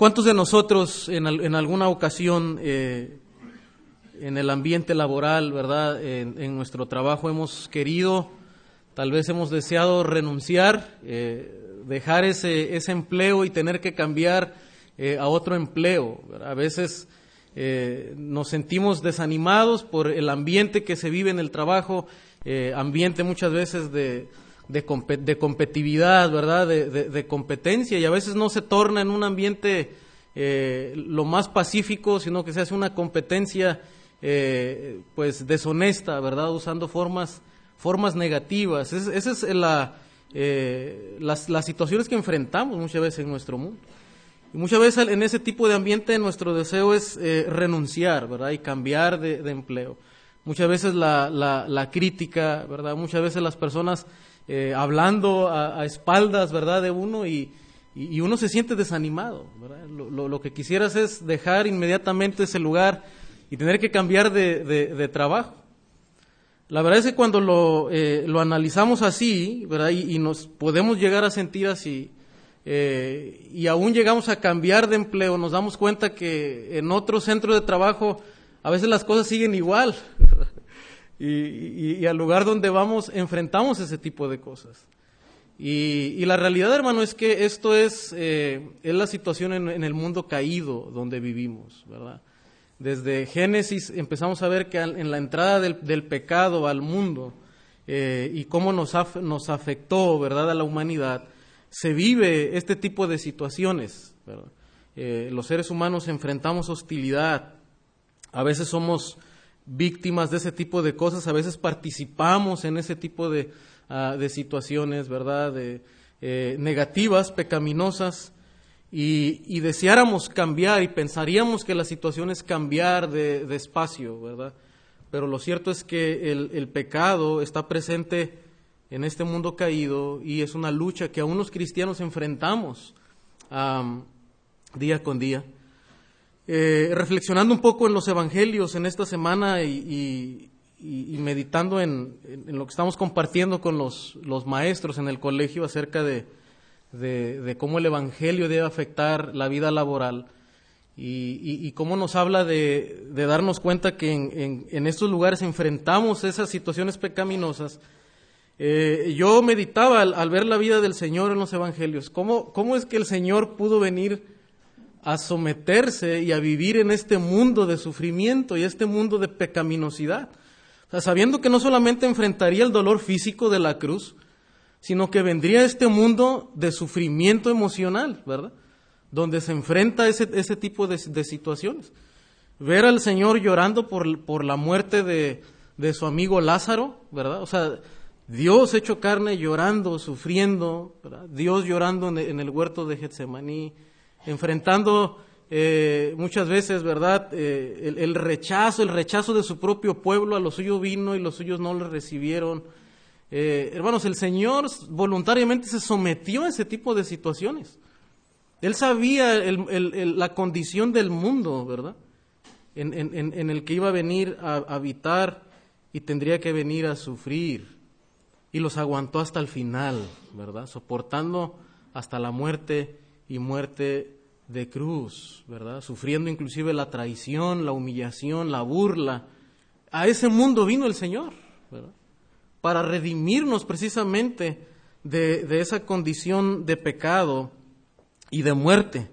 ¿Cuántos de nosotros en, en alguna ocasión eh, en el ambiente laboral, verdad, en, nuestro trabajo hemos querido, tal vez hemos deseado renunciar, eh, dejar ese, ese empleo y tener que cambiar eh, a otro empleo? A veces nos sentimos desanimados por el ambiente que se vive en el trabajo, ambiente muchas veces de de, competitividad, ¿verdad? De, competencia y a veces no se torna en un ambiente eh, lo más pacífico, sino que se hace una competencia eh, pues deshonesta, ¿verdad? Usando formas, formas negativas. Esas son la, eh, las, situaciones que enfrentamos muchas veces en nuestro mundo. Y muchas veces en ese tipo de ambiente nuestro deseo es renunciar, ¿verdad? Y cambiar de, empleo. Muchas veces la, la, la, crítica, ¿verdad? Muchas veces las personas eh, hablando a, espaldas, ¿verdad?, de uno y, uno se siente desanimado, Lo, que quisieras es dejar inmediatamente ese lugar y tener que cambiar de, trabajo. La verdad es que cuando lo, eh, analizamos así, ¿verdad?, y, nos podemos llegar a sentir así, eh, y aún llegamos a cambiar de empleo, nos damos cuenta que en otro centro de trabajo a veces las cosas siguen igual, y, al lugar donde vamos enfrentamos ese tipo de cosas. Y, la realidad, hermano, es que esto es, eh, es la situación en, el mundo caído donde vivimos, ¿verdad? Desde Génesis empezamos a ver que en la entrada del, pecado al mundo eh, y cómo nos, nos afectó, ¿verdad?, a la humanidad, se vive este tipo de situaciones, eh, los seres humanos enfrentamos hostilidad, a veces somos víctimas de ese tipo de cosas, a veces participamos en ese tipo de, ah, situaciones, ¿verdad? De, eh, negativas, pecaminosas, y, deseáramos cambiar y pensaríamos que la situación es cambiar de, espacio, ¿verdad? Pero lo cierto es que el, pecado está presente en este mundo caído y es una lucha que aún los cristianos enfrentamos día con día. Eh, reflexionando un poco en los evangelios en esta semana y, meditando en, lo que estamos compartiendo con los, maestros en el colegio acerca de, cómo el evangelio debe afectar la vida laboral y, cómo nos habla de, darnos cuenta que en, estos lugares enfrentamos esas situaciones pecaminosas. Eh, yo meditaba al, ver la vida del Señor en los evangelios, cómo, cómo es que el Señor pudo venir a someterse y a vivir en este mundo de sufrimiento y este mundo de pecaminosidad. sabiendo que no solamente enfrentaría el dolor físico de la cruz, sino que vendría este mundo de sufrimiento emocional, ¿verdad? Donde se enfrenta ese, ese tipo de, situaciones. Ver al Señor llorando por, por la muerte de, de, su amigo Lázaro, ¿verdad? O sea, Dios hecho carne llorando, sufriendo. Dios llorando en el huerto de Getsemaní, enfrentando eh, muchas veces, ¿verdad?, eh, el, rechazo, el rechazo de su propio pueblo, a los suyos vino y los suyos no le recibieron. Eh, hermanos, el Señor voluntariamente se sometió a ese tipo de situaciones. Él sabía la condición del mundo, ¿verdad?, en, el que iba a venir a habitar y tendría que venir a sufrir. Y los aguantó hasta el final, ¿verdad?, soportando hasta la muerte y muerte de cruz, ¿verdad? Sufriendo inclusive la traición, la humillación, la burla. A ese mundo vino el Señor, ¿verdad? Para redimirnos precisamente de, de esa condición de pecado y de muerte.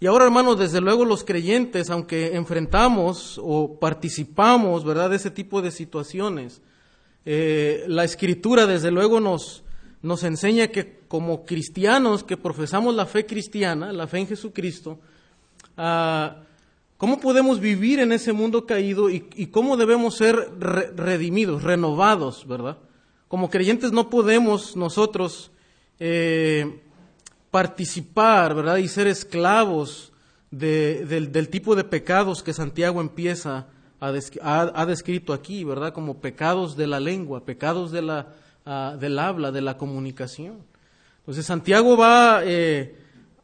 Y ahora, hermanos, desde luego los creyentes, aunque enfrentamos o participamos, ¿verdad?, de ese tipo de situaciones, eh, la escritura, desde luego, nos, nos enseña que como cristianos que profesamos la fe cristiana, la fe en Jesucristo, ah, ¿cómo podemos vivir en ese mundo caído y, cómo debemos ser redimidos, renovados, verdad? Como creyentes no podemos nosotros eh, participar, ¿verdad? Y ser esclavos del, tipo de pecados que Santiago empieza a ha descrito aquí, ¿verdad? Como pecados de la lengua, pecados la del habla, de la comunicación. Entonces Santiago va eh,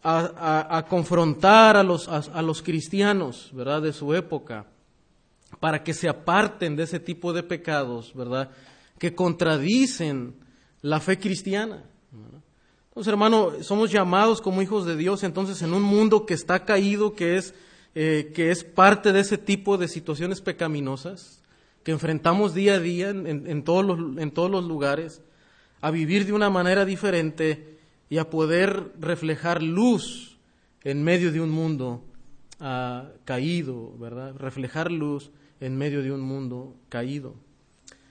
a, confrontar a los, cristianos, ¿verdad?, de su época, para que se aparten de ese tipo de pecados, ¿verdad?, que contradicen la fe cristiana. Entonces, hermano, somos llamados como hijos de Dios, entonces en un mundo que está caído, que es, eh, parte de ese tipo de situaciones pecaminosas, que enfrentamos día a día en todos los lugares, a vivir de una manera diferente y a poder reflejar luz en medio de un mundo ah, caído, ¿verdad? Reflejar luz en medio de un mundo caído.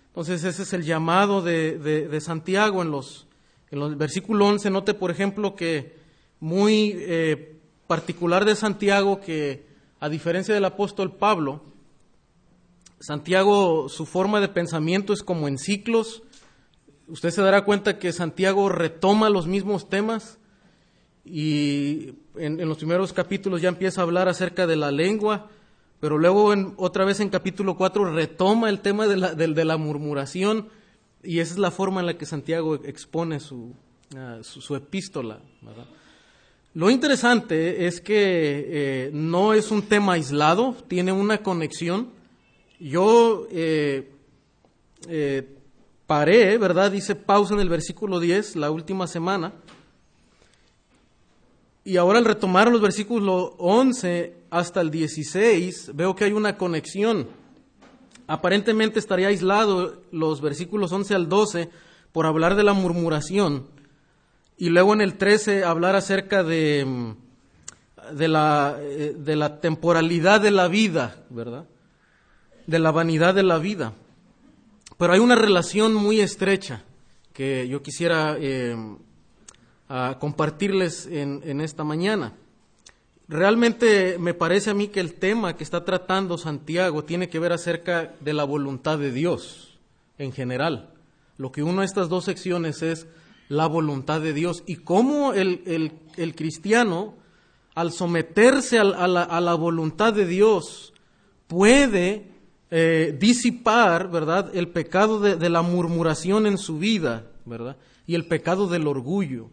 Entonces ese es el llamado de, Santiago en los, en los versículo 11. Note, por ejemplo, que muy eh, particular de Santiago que, a diferencia del apóstol Pablo, Santiago, su forma de pensamiento es como en ciclos. Usted se dará cuenta que Santiago retoma los mismos temas y en, los primeros capítulos ya empieza a hablar acerca de la lengua, pero luego otra vez en capítulo 4 retoma el tema de la, murmuración y esa es la forma en la que Santiago expone su, ah, epístola. Lo interesante es que eh, no es un tema aislado, tiene una conexión yo eh, eh, paré, ¿verdad? Dice pausa en el versículo 10, la última semana. Y ahora al retomar los versículos 11 hasta el 16, veo que hay una conexión. Aparentemente estaría aislado los versículos 11 al 12 por hablar de la murmuración. Y luego en el 13 hablar acerca de, de, la, eh, de la temporalidad de la vida, ¿verdad? de la vanidad de la vida. Pero hay una relación muy estrecha que yo quisiera eh, compartirles en, esta mañana. Realmente me parece a mí que el tema que está tratando Santiago tiene que ver acerca de la voluntad de Dios en general. Lo que uno de estas dos secciones es la voluntad de Dios y cómo el, cristiano, al someterse a, la, a la voluntad de Dios, puede eh, disipar, ¿verdad?, el pecado de, la murmuración en su vida, ¿verdad?, y el pecado del orgullo.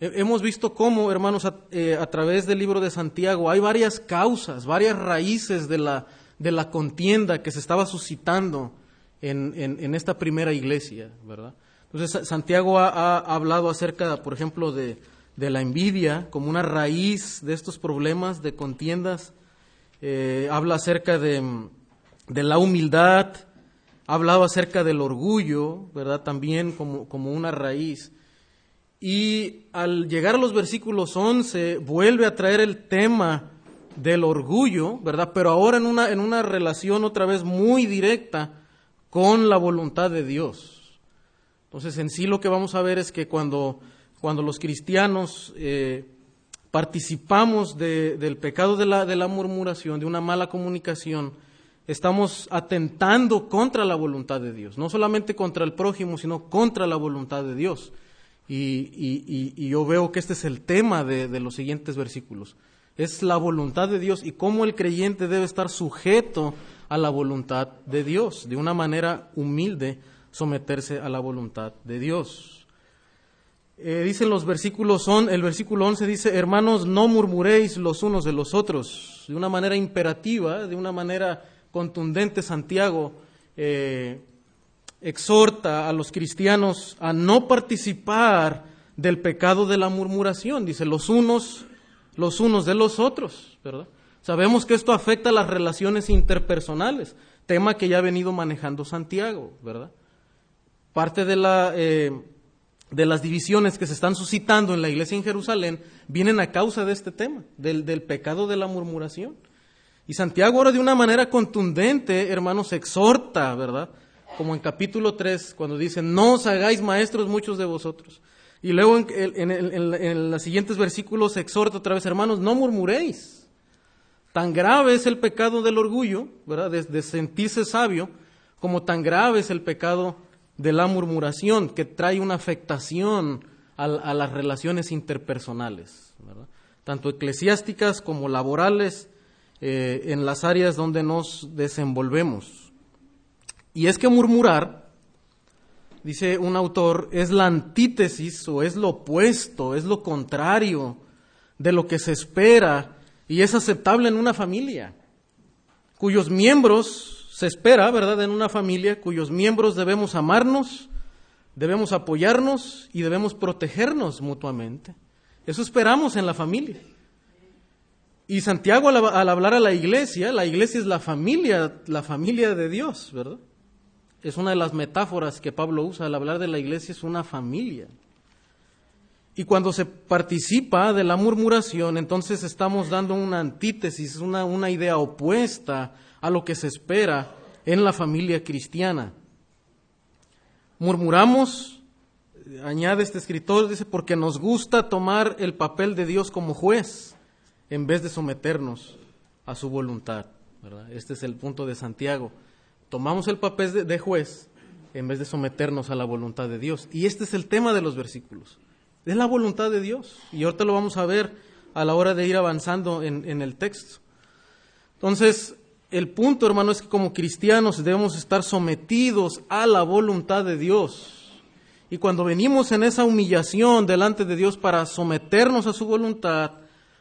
hemos visto cómo, hermanos, eh, a, través del libro de Santiago hay varias causas, varias raíces de la, de la contienda que se estaba suscitando en, en, esta primera iglesia, ¿verdad? Entonces, Santiago ha, hablado acerca, por ejemplo, de, de, la envidia como una raíz de estos problemas de contiendas. Eh, habla acerca de, de la humildad, ha hablado acerca del orgullo, ¿verdad? También como, como una raíz. Y al llegar a los versículos 11, vuelve a traer el tema del orgullo, ¿verdad? Pero ahora en una, en una relación otra vez muy directa con la voluntad de Dios. Entonces, en sí lo que vamos a ver es que cuando, cuando los cristianos eh, participamos del pecado de la, de la murmuración, de una mala comunicación, estamos atentando contra la voluntad de Dios, no solamente contra el prójimo, sino contra la voluntad de Dios. Y, yo veo que este es el tema de, de, los siguientes versículos. Es la voluntad de Dios y cómo el creyente debe estar sujeto a la voluntad de Dios, de una manera humilde someterse a la voluntad de Dios. Eh, dicen los versículos, son, el versículo 11 dice, hermanos, no murmuréis los unos de los otros, de una manera imperativa, de una manera contundente Santiago eh, exhorta a los cristianos a no participar del pecado de la murmuración, dice los unos, los unos de los otros, ¿verdad? Sabemos que esto afecta a las relaciones interpersonales, tema que ya ha venido manejando Santiago, ¿verdad? Parte de la eh, de las divisiones que se están suscitando en la iglesia en Jerusalén vienen a causa de este tema, del, del pecado de la murmuración. Y Santiago ahora de una manera contundente, hermanos, exhorta, ¿verdad? Como en capítulo 3, cuando dice, no os hagáis maestros muchos de vosotros. Y luego en, los siguientes versículos exhorta otra vez, hermanos, no murmuréis. Tan grave es el pecado del orgullo, ¿verdad? De, sentirse sabio, como tan grave es el pecado de la murmuración, que trae una afectación a, a las relaciones interpersonales, ¿verdad? Tanto eclesiásticas como laborales eh, en las áreas donde nos desenvolvemos. Y es que murmurar, dice un autor, es la antítesis o es lo opuesto, es lo contrario de lo que se espera y es aceptable en una familia, cuyos miembros se espera, ¿verdad?, en una familia, cuyos miembros debemos amarnos, debemos apoyarnos y debemos protegernos mutuamente. Eso esperamos en la familia. Y Santiago al, hablar a la iglesia, la iglesia es la familia, la familia de Dios, ¿verdad? Es una de las metáforas que Pablo usa al hablar de la iglesia, es una familia. Y cuando se participa de la murmuración, entonces estamos dando una antítesis, una, una idea opuesta a lo que se espera en la familia cristiana. Murmuramos, añade este escritor, dice, porque nos gusta tomar el papel de Dios como juez en vez de someternos a su voluntad. Este es el punto de Santiago. Tomamos el papel de, juez en vez de someternos a la voluntad de Dios. Y este es el tema de los versículos. Es la voluntad de Dios. Y ahorita lo vamos a ver a la hora de ir avanzando en, en el texto. Entonces, el punto, hermano, es que como cristianos debemos estar sometidos a la voluntad de Dios. Y cuando venimos en esa humillación delante de Dios para someternos a su voluntad,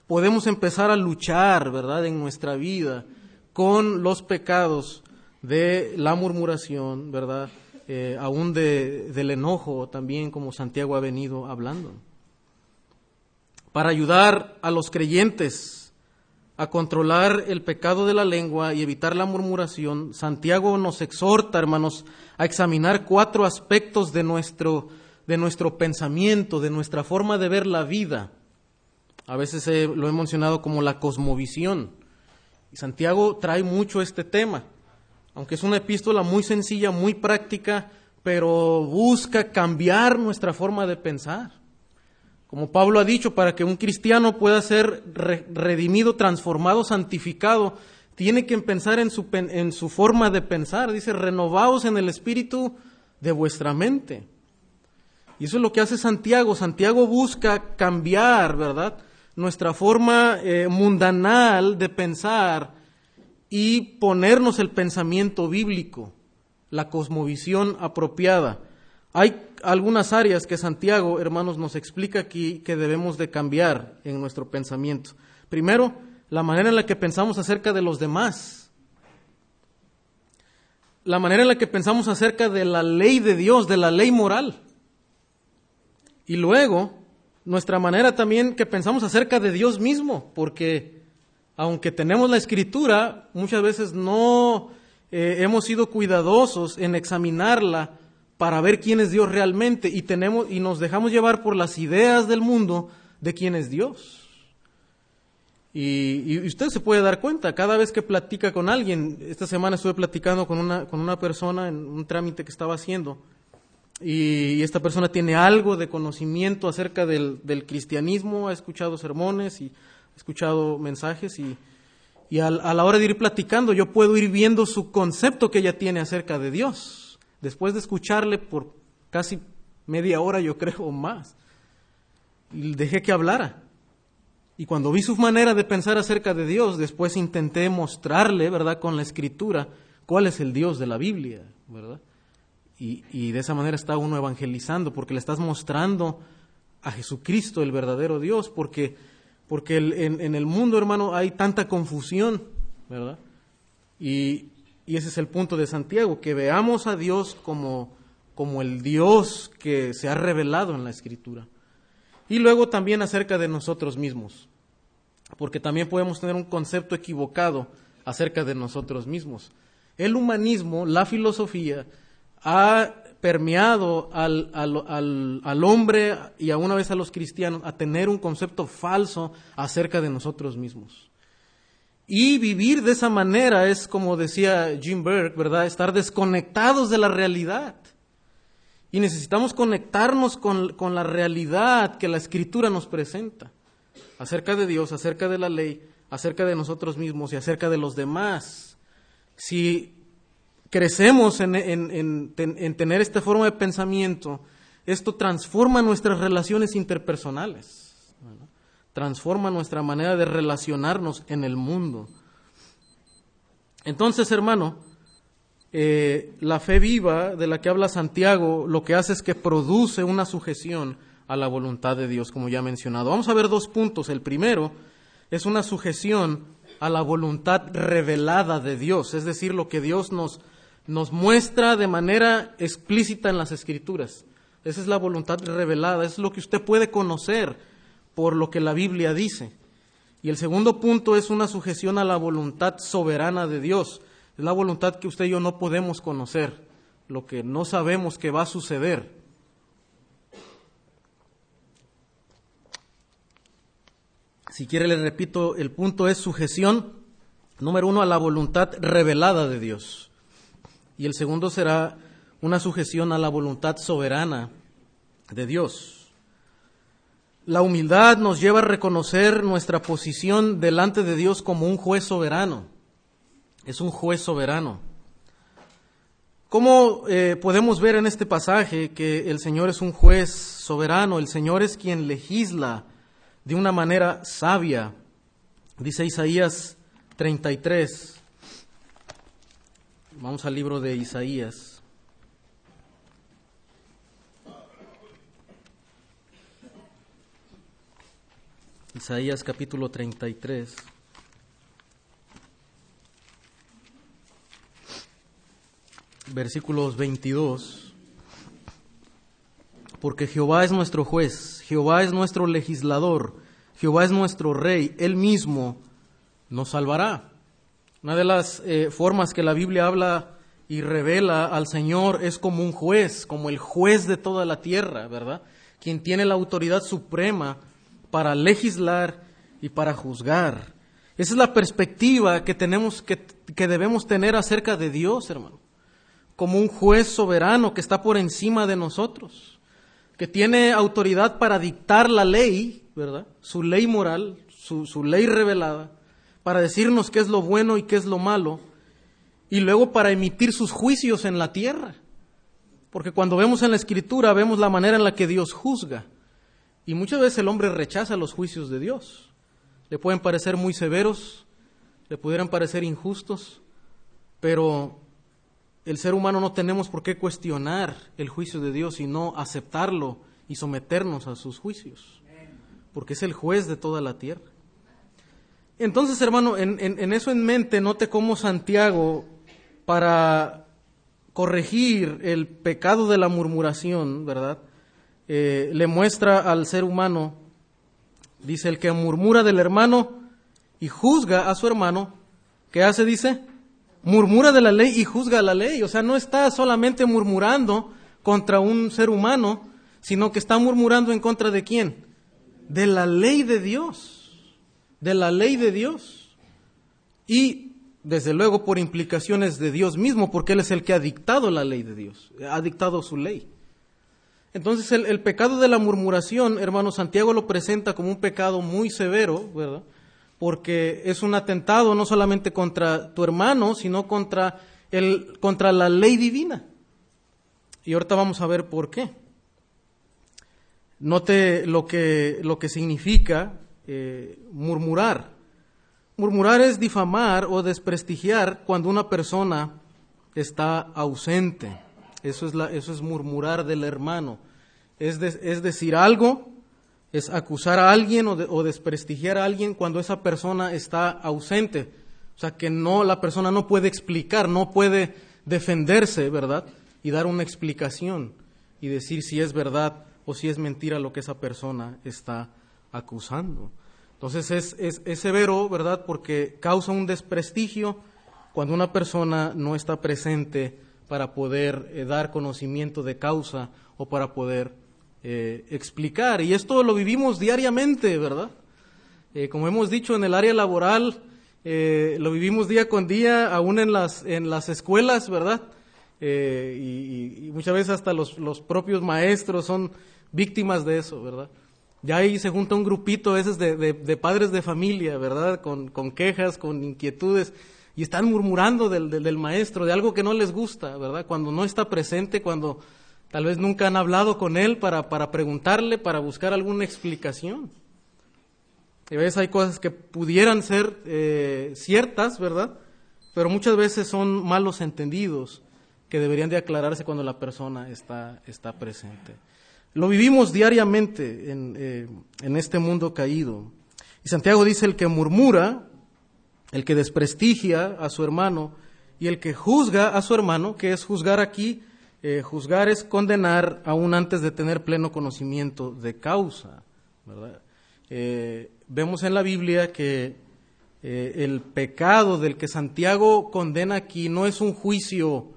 podemos empezar a luchar, ¿verdad?, en nuestra vida con los pecados de la murmuración, ¿verdad?, eh, aún de, del enojo también, como Santiago ha venido hablando. Para ayudar a los creyentes a controlar el pecado de la lengua y evitar la murmuración, Santiago nos exhorta, hermanos, a examinar cuatro aspectos de nuestro, de nuestro pensamiento, de nuestra forma de ver la vida a veces lo he mencionado como la cosmovisión. Y Santiago trae mucho este tema, aunque es una epístola muy sencilla, muy práctica, pero busca cambiar nuestra forma de pensar. Como Pablo ha dicho, para que un cristiano pueda ser redimido, transformado, santificado, tiene que pensar en su, en su forma de pensar. Dice, renovaos en el espíritu de vuestra mente. Y eso es lo que hace Santiago. Santiago busca cambiar, ¿verdad? Nuestra forma eh, mundanal de pensar y ponernos el pensamiento bíblico, la cosmovisión apropiada. Hay algunas áreas que Santiago, hermanos, nos explica aquí que debemos de cambiar en nuestro pensamiento. Primero, la manera en la que pensamos acerca de los demás. La manera en la que pensamos acerca de la ley de Dios, de la ley moral. Y luego, nuestra manera también que pensamos acerca de Dios mismo, porque aunque tenemos la escritura, muchas veces no eh, hemos sido cuidadosos en examinarla para ver quién es Dios realmente y, tenemos, y nos dejamos llevar por las ideas del mundo de quién es Dios. Y, y, usted se puede dar cuenta, cada vez que platica con alguien, esta semana estuve platicando con una, con una persona en un trámite que estaba haciendo, y esta persona tiene algo de conocimiento acerca del, cristianismo, ha escuchado sermones y ha escuchado mensajes y, a, la hora de ir platicando yo puedo ir viendo su concepto que ella tiene acerca de Dios, después de escucharle por casi media hora yo creo o más. Y dejé que hablara. Y cuando vi su manera de pensar acerca de Dios, después intenté mostrarle, ¿verdad?, con la escritura, cuál es el Dios de la Biblia, ¿verdad? Y, de esa manera está uno evangelizando, porque le estás mostrando a Jesucristo, el verdadero Dios, porque, porque en, el mundo, hermano, hay tanta confusión, ¿verdad? Y, ese es el punto de Santiago, que veamos a Dios como, como el Dios que se ha revelado en la Escritura. Y luego también acerca de nosotros mismos, porque también podemos tener un concepto equivocado acerca de nosotros mismos. El humanismo, la filosofía, ha permeado al, al, al, hombre y a una vez a los cristianos a tener un concepto falso acerca de nosotros mismos. Y vivir de esa manera es, como decía Jim Berg, ¿verdad? Estar desconectados de la realidad. Y necesitamos conectarnos con, con la realidad que la Escritura nos presenta acerca de Dios, acerca de la ley, acerca de nosotros mismos y acerca de los demás. Si crecemos en, tener esta forma de pensamiento, esto transforma nuestras relaciones interpersonales, transforma nuestra manera de relacionarnos en el mundo. Entonces, hermano, eh, la fe viva de la que habla Santiago lo que hace es que produce una sujeción a la voluntad de Dios, como ya he mencionado. Vamos a ver dos puntos. El primero es una sujeción a la voluntad revelada de Dios, es decir, lo que Dios nos nos muestra de manera explícita en las escrituras. Esa es la voluntad revelada, es lo que usted puede conocer por lo que la Biblia dice. Y el segundo punto es una sujeción a la voluntad soberana de Dios. Es la voluntad que usted y yo no podemos conocer, lo que no sabemos que va a suceder. Si quiere, le repito, el punto es sujeción, número uno, a la voluntad revelada de Dios. Y el segundo será una sujeción a la voluntad soberana de Dios. La humildad nos lleva a reconocer nuestra posición delante de Dios como un juez soberano. Es un juez soberano. ¿Cómo eh, podemos ver en este pasaje que el Señor es un juez soberano? El Señor es quien legisla de una manera sabia. Dice Isaías 33. Vamos al libro de Isaías. Isaías capítulo 33. Versículos 22 porque Jehová es nuestro juez, Jehová es nuestro legislador, Jehová es nuestro rey, Él mismo nos salvará. Una de las eh, formas que la Biblia habla y revela al Señor es como un juez, como el juez de toda la tierra, ¿verdad? Quien tiene la autoridad suprema para legislar y para juzgar. Esa es la perspectiva que tenemos que, que debemos tener acerca de Dios, hermano. Como un juez soberano que está por encima de nosotros que tiene autoridad para dictar la ley, ¿verdad? Su ley moral, su, ley revelada, para decirnos qué es lo bueno y qué es lo malo, y luego para emitir sus juicios en la tierra. Porque cuando vemos en la escritura, vemos la manera en la que Dios juzga. Y muchas veces el hombre rechaza los juicios de Dios. Le pueden parecer muy severos, le pudieran parecer injustos, pero el ser humano no tenemos por qué cuestionar el juicio de Dios, sino aceptarlo y someternos a sus juicios, porque es el juez de toda la tierra. Entonces, hermano, en, eso en mente, note cómo Santiago, para corregir el pecado de la murmuración, ¿verdad? Eh, le muestra al ser humano, dice, el que murmura del hermano y juzga a su hermano, ¿qué hace? Dice, murmura de la ley y juzga la ley. O sea, no está solamente murmurando contra un ser humano, sino que está murmurando en contra de quién? De la ley de Dios. De la ley de Dios. Y, desde luego, por implicaciones de Dios mismo, porque Él es el que ha dictado la ley de Dios, ha dictado su ley. Entonces, el, el pecado de la murmuración, hermano Santiago lo presenta como un pecado muy severo, ¿verdad? porque es un atentado no solamente contra tu hermano, sino contra, el, contra la ley divina. Y ahorita vamos a ver por qué. Note lo que, lo que significa eh, murmurar. Murmurar es difamar o desprestigiar cuando una persona está ausente. Eso es, eso es murmurar del hermano. Es, es decir algo es acusar a alguien o, desprestigiar a alguien cuando esa persona está ausente. O sea, que no, la persona no puede explicar, no puede defenderse, ¿verdad? Y dar una explicación y decir si es verdad o si es mentira lo que esa persona está acusando. Entonces es, es severo, ¿verdad? Porque causa un desprestigio cuando una persona no está presente para poder eh, dar conocimiento de causa o para poder eh, explicar. Y esto lo vivimos diariamente, ¿verdad? Eh, como hemos dicho, en el área laboral, lo vivimos día con día, aún en las, en las escuelas, ¿verdad? Y, muchas veces hasta los, los, propios maestros son víctimas de eso, ¿verdad? Ya ahí se junta un grupito a veces de, de, padres de familia, ¿verdad? Con, con, quejas, con inquietudes, y están murmurando del, del maestro, de algo que no les gusta, ¿verdad? Cuando no está presente, cuando Tal vez nunca han hablado con él para, para preguntarle, para buscar alguna explicación. Y a veces hay cosas que pudieran ser eh, ciertas, ¿verdad? Pero muchas veces son malos entendidos que deberían de aclararse cuando la persona está, está presente. Lo vivimos diariamente en, eh, en este mundo caído. Y Santiago dice, el que murmura, el que desprestigia a su hermano y el que juzga a su hermano, que es juzgar aquí, eh, juzgar es condenar aún antes de tener pleno conocimiento de causa. Eh, vemos en la Biblia que el pecado del que Santiago condena aquí no es un juicio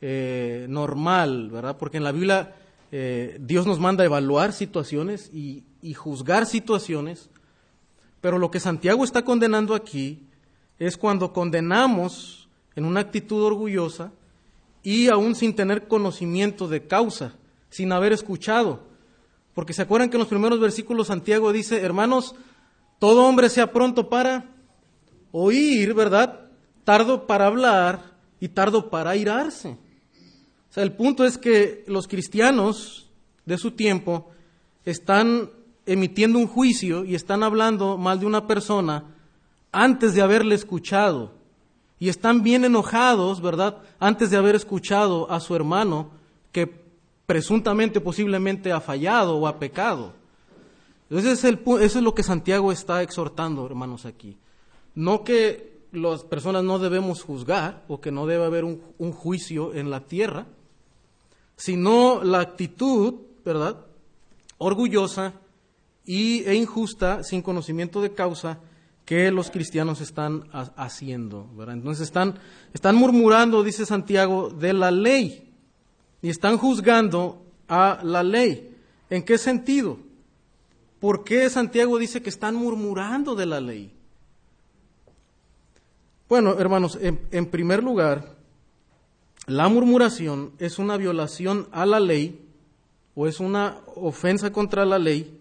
normal, ¿verdad? Porque en la Biblia Dios nos manda evaluar situaciones y, y juzgar situaciones, pero lo que Santiago está condenando aquí es cuando condenamos en una actitud orgullosa y aún sin tener conocimiento de causa, sin haber escuchado. Porque se acuerdan que en los primeros versículos Santiago dice, hermanos, todo hombre sea pronto para oír, ¿verdad? Tardo para hablar y tardo para irarse. Sea, el punto es que los cristianos de su tiempo están emitiendo un juicio y están hablando mal de una persona antes de haberle escuchado y están bien enojados, ¿verdad? Antes de haber escuchado a su hermano que presuntamente, posiblemente ha fallado o ha pecado. Entonces, eso es lo que Santiago está exhortando, hermanos, aquí. No que las personas no debemos juzgar o que no debe haber un juicio en la tierra, sino la actitud, ¿verdad? Orgullosa y, e injusta, sin conocimiento de causa, que los cristianos están haciendo. Entonces están, están murmurando, dice Santiago, de la ley y están juzgando a la ley. ¿En qué sentido? ¿Por qué Santiago dice que están murmurando de la ley? Bueno, hermanos, en primer lugar, la murmuración es una violación a la ley o es una ofensa contra la ley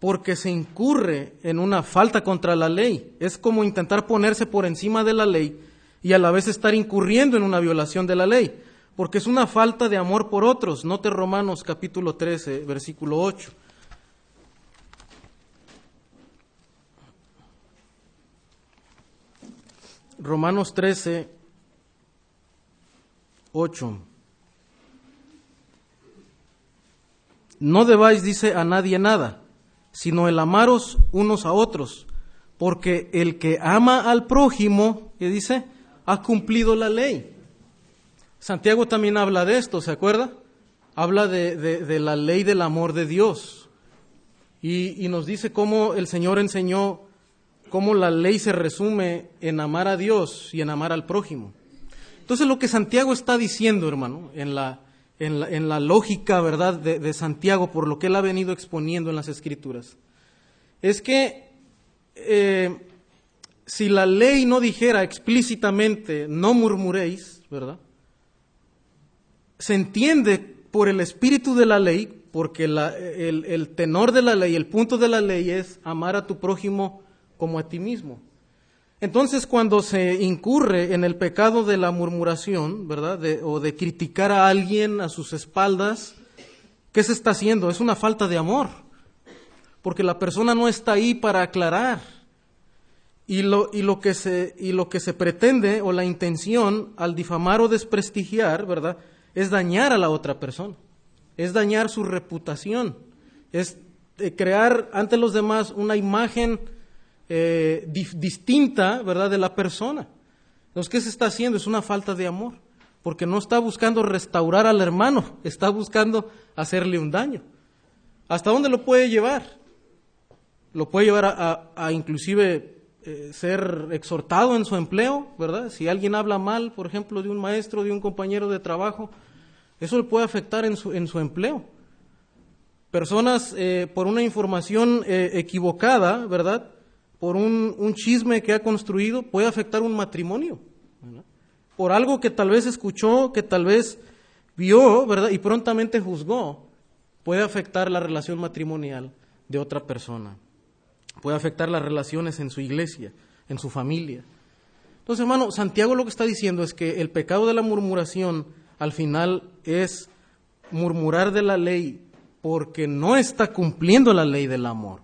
porque se incurre en una falta contra la ley. Es como intentar ponerse por encima de la ley y a la vez estar incurriendo en una violación de la ley, porque es una falta de amor por otros. Note Romanos capítulo 13, versículo 8. Romanos 13, 8. No debáis, dice, a nadie nada sino el amaros unos a otros, porque el que ama al prójimo, ¿qué dice? Ha cumplido la ley. Santiago también habla de esto, ¿se acuerda? Habla de, la ley del amor de Dios y nos dice cómo el Señor enseñó cómo la ley se resume en amar a Dios y en amar al prójimo. Entonces lo que Santiago está diciendo, hermano, en la, en la, lógica, ¿verdad?, de, Santiago, por lo que él ha venido exponiendo en las Escrituras, es que eh, si la ley no dijera explícitamente, no murmuréis, ¿verdad?, se entiende por el espíritu de la ley, porque el, el tenor de la ley, el punto de la ley es amar a tu prójimo como a ti mismo. Entonces, cuando se incurre en el pecado de la murmuración, ¿verdad? o de criticar a alguien a sus espaldas, ¿qué se está haciendo? Es una falta de amor, porque la persona no está ahí para aclarar. Y lo, y lo, que, se, y lo que se pretende, o la intención, al difamar o desprestigiar, ¿verdad? Es dañar a la otra persona, es dañar su reputación, es eh, crear ante los demás una imagen eh, distinta, ¿verdad?, de la persona. Entonces, ¿qué se está haciendo? Es una falta de amor, porque no está buscando restaurar al hermano, está buscando hacerle un daño. ¿Hasta dónde lo puede llevar? Lo puede llevar a, inclusive eh, ser exhortado en su empleo, ¿verdad? Si alguien habla mal, por ejemplo, de un maestro, de un compañero de trabajo, eso le puede afectar en su, en su empleo. Personas, eh, por una información equivocada, ¿verdad? Por un, chisme que ha construido, puede afectar un matrimonio. Por algo que tal vez escuchó, que tal vez vio, ¿verdad? Y prontamente juzgó, puede afectar la relación matrimonial de otra persona. Puede afectar las relaciones en su iglesia, en su familia. Entonces, hermano, Santiago lo que está diciendo es que el pecado de la murmuración al final es murmurar de la ley porque no está cumpliendo la ley del amor,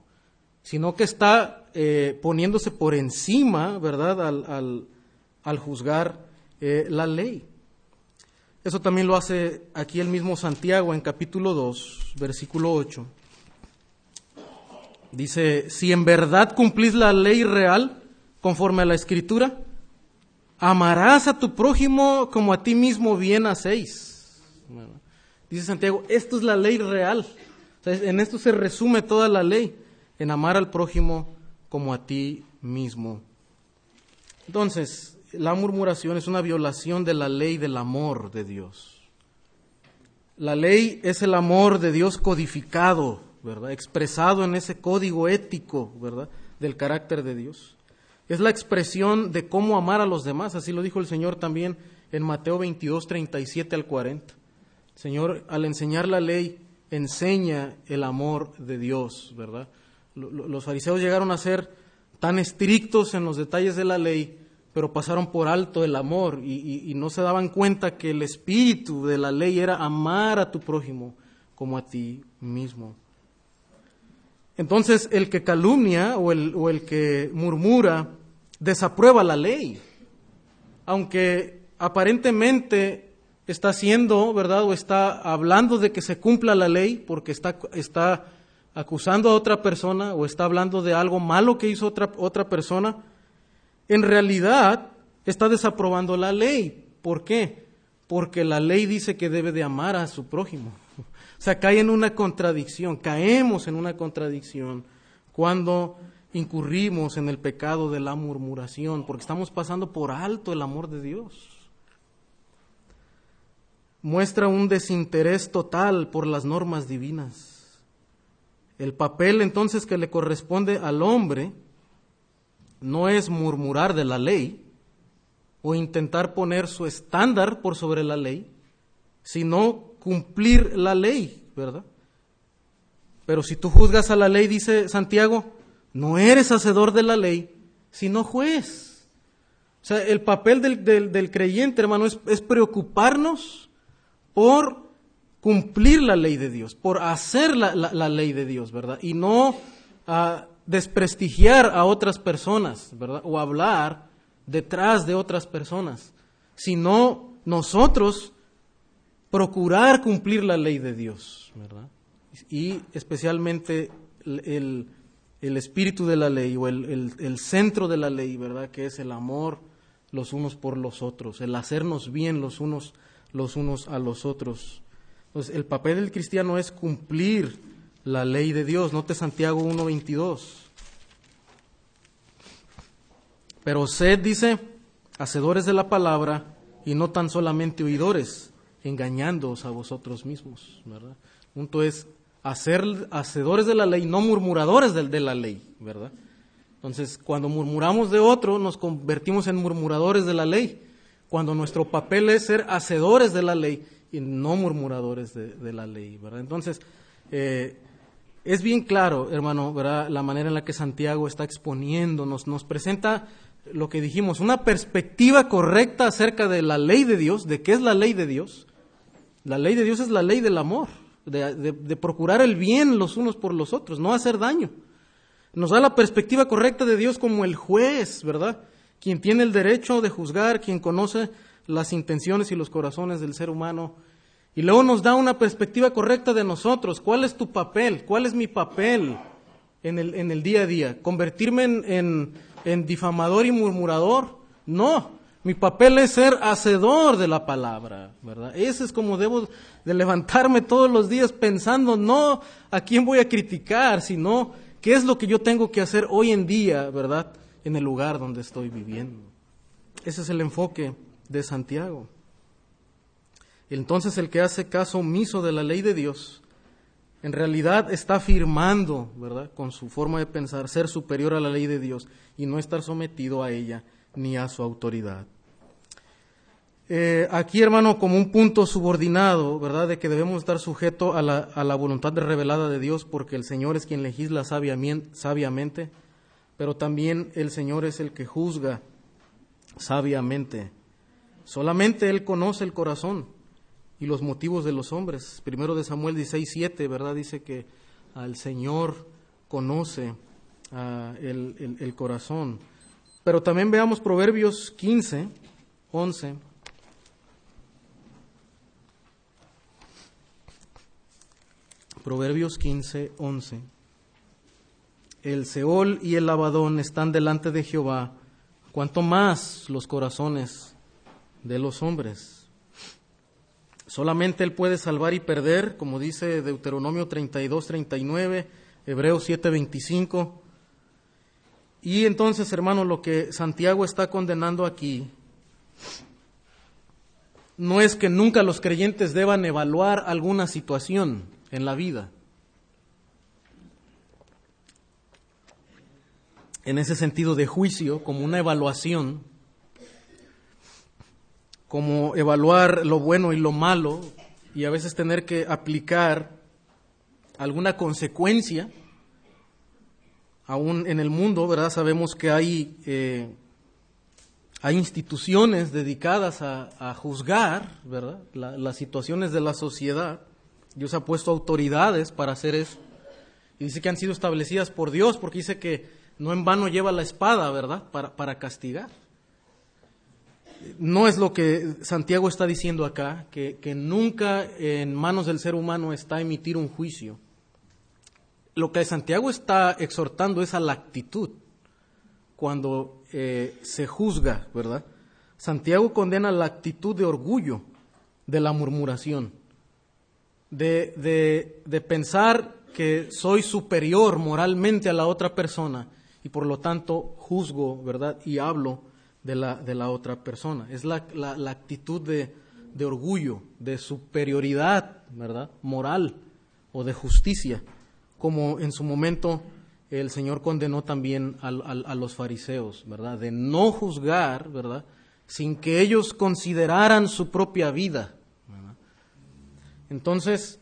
sino que está eh, poniéndose por encima, ¿verdad?, al, juzgar eh, la ley. Eso también lo hace aquí el mismo Santiago en capítulo 2, versículo 8. Dice, si en verdad cumplís la ley real conforme a la escritura, amarás a tu prójimo como a ti mismo bien hacéis. Dice Santiago, esto es la ley real. en esto se resume toda la ley, en amar al prójimo como a ti mismo. Entonces, la murmuración es una violación de la ley del amor de Dios. La ley es el amor de Dios codificado, ¿verdad? Expresado en ese código ético, ¿verdad? Del carácter de Dios. Es la expresión de cómo amar a los demás, así lo dijo el Señor también en Mateo 22, 37 al 40. El Señor, al enseñar la ley, enseña el amor de Dios, ¿verdad? Los fariseos llegaron a ser tan estrictos en los detalles de la ley pero pasaron por alto el amor y, no se daban cuenta que el espíritu de la ley era amar a tu prójimo como a ti mismo. Entonces el que calumnia o el, o el que murmura desaprueba la ley, aunque aparentemente está haciendo, ¿verdad? O está hablando de que se cumpla la ley porque está, está acusando a otra persona o está hablando de algo malo que hizo otra, otra persona, en realidad está desaprobando la ley. ¿Por qué? Porque la ley dice que debe de amar a su prójimo. O sea, cae en una contradicción, caemos en una contradicción cuando incurrimos en el pecado de la murmuración, porque estamos pasando por alto el amor de Dios. Muestra un desinterés total por las normas divinas. El papel entonces que le corresponde al hombre no es murmurar de la ley o intentar poner su estándar por sobre la ley, sino cumplir la ley, ¿verdad? Pero si tú juzgas a la ley, dice Santiago, no eres hacedor de la ley, sino juez. O sea, el papel del, creyente, hermano, es, preocuparnos por cumplir la ley de Dios, por hacer la, ley de Dios, ¿verdad? Y no a desprestigiar a otras personas, ¿verdad? O hablar detrás de otras personas, sino nosotros procurar cumplir la ley de Dios, ¿verdad? Y especialmente el, espíritu de la ley o el, el, centro de la ley, ¿verdad? Que es el amor los unos por los otros, el hacernos bien los unos, los unos a los otros. Entonces, el papel del cristiano es cumplir la ley de Dios. Note Santiago 1.22. Pero sed, dice, hacedores de la palabra y no tan solamente oidores, engañándoos a vosotros mismos. ¿verdad? Punto es hacer hacedores de la ley, no murmuradores de, de la ley, ¿verdad? Entonces, cuando murmuramos de otro, nos convertimos en murmuradores de la ley. Cuando nuestro papel es ser hacedores de la ley y no murmuradores de, la ley, ¿verdad? Entonces, eh, es bien claro, hermano, ¿verdad? la manera en la que Santiago está exponiendo, nos, nos presenta lo que dijimos, una perspectiva correcta acerca de la ley de Dios, de qué es la ley de Dios. La ley de Dios es la ley del amor, de, de, procurar el bien los unos por los otros, no hacer daño. Nos da la perspectiva correcta de Dios como el juez, ¿verdad? Quien tiene el derecho de juzgar, quien conoce las intenciones y los corazones del ser humano y luego nos da una perspectiva correcta de nosotros. ¿Cuál es tu papel? ¿Cuál es mi papel en el, en el día a día? ¿Convertirme en, en, difamador y murmurador? No. Mi papel es ser hacedor de la palabra, ¿verdad? Ese es como debo de levantarme todos los días pensando no a quién voy a criticar, sino qué es lo que yo tengo que hacer hoy en día, ¿verdad? En el lugar donde estoy viviendo. Ese es el enfoque de Santiago. Entonces el que hace caso omiso de la ley de Dios, en realidad está afirmando, ¿verdad?, con su forma de pensar, ser superior a la ley de Dios y no estar sometido a ella ni a su autoridad. Eh, aquí, hermano, como un punto subordinado, ¿verdad?, de que debemos estar sujetos a la, a la voluntad revelada de Dios, porque el Señor es quien legisla sabiamente, pero también el Señor es el que juzga sabiamente. Solamente Él conoce el corazón y los motivos de los hombres. Primero de Samuel 16, 7, ¿verdad? Dice que al Señor conoce ah, el, el, corazón. Pero también veamos Proverbios 15, 11. Proverbios 15, 11. El Seol y el Abadón están delante de Jehová, cuanto más los corazones de los hombres. Solamente Él puede salvar y perder, como dice Deuteronomio 32, 39, Hebreos 7, 25. Y entonces, hermano, lo que Santiago está condenando aquí no es que nunca los creyentes deban evaluar alguna situación en la vida. En ese sentido de juicio, como una evaluación, como evaluar lo bueno y lo malo, y a veces tener que aplicar alguna consecuencia, aún en el mundo, ¿verdad? Sabemos que hay eh, hay instituciones dedicadas a, juzgar, ¿verdad? las situaciones de la sociedad. Dios ha puesto autoridades para hacer eso. Y dice que han sido establecidas por Dios, porque dice que no en vano lleva la espada, ¿verdad? Para, para castigar. No es lo que Santiago está diciendo acá, que, que nunca en manos del ser humano está emitir un juicio. Lo que Santiago está exhortando es a la actitud cuando eh, se juzga, ¿verdad? Santiago condena la actitud de orgullo de la murmuración, de, de, pensar que soy superior moralmente a la otra persona y por lo tanto juzgo, ¿verdad? Y hablo de la, de la otra persona. Es la, la, actitud de, de, orgullo, de superioridad, ¿verdad? Moral o de justicia, como en su momento el Señor condenó también a, los fariseos, ¿verdad? De no juzgar, ¿verdad? Sin que ellos consideraran su propia vida. Entonces,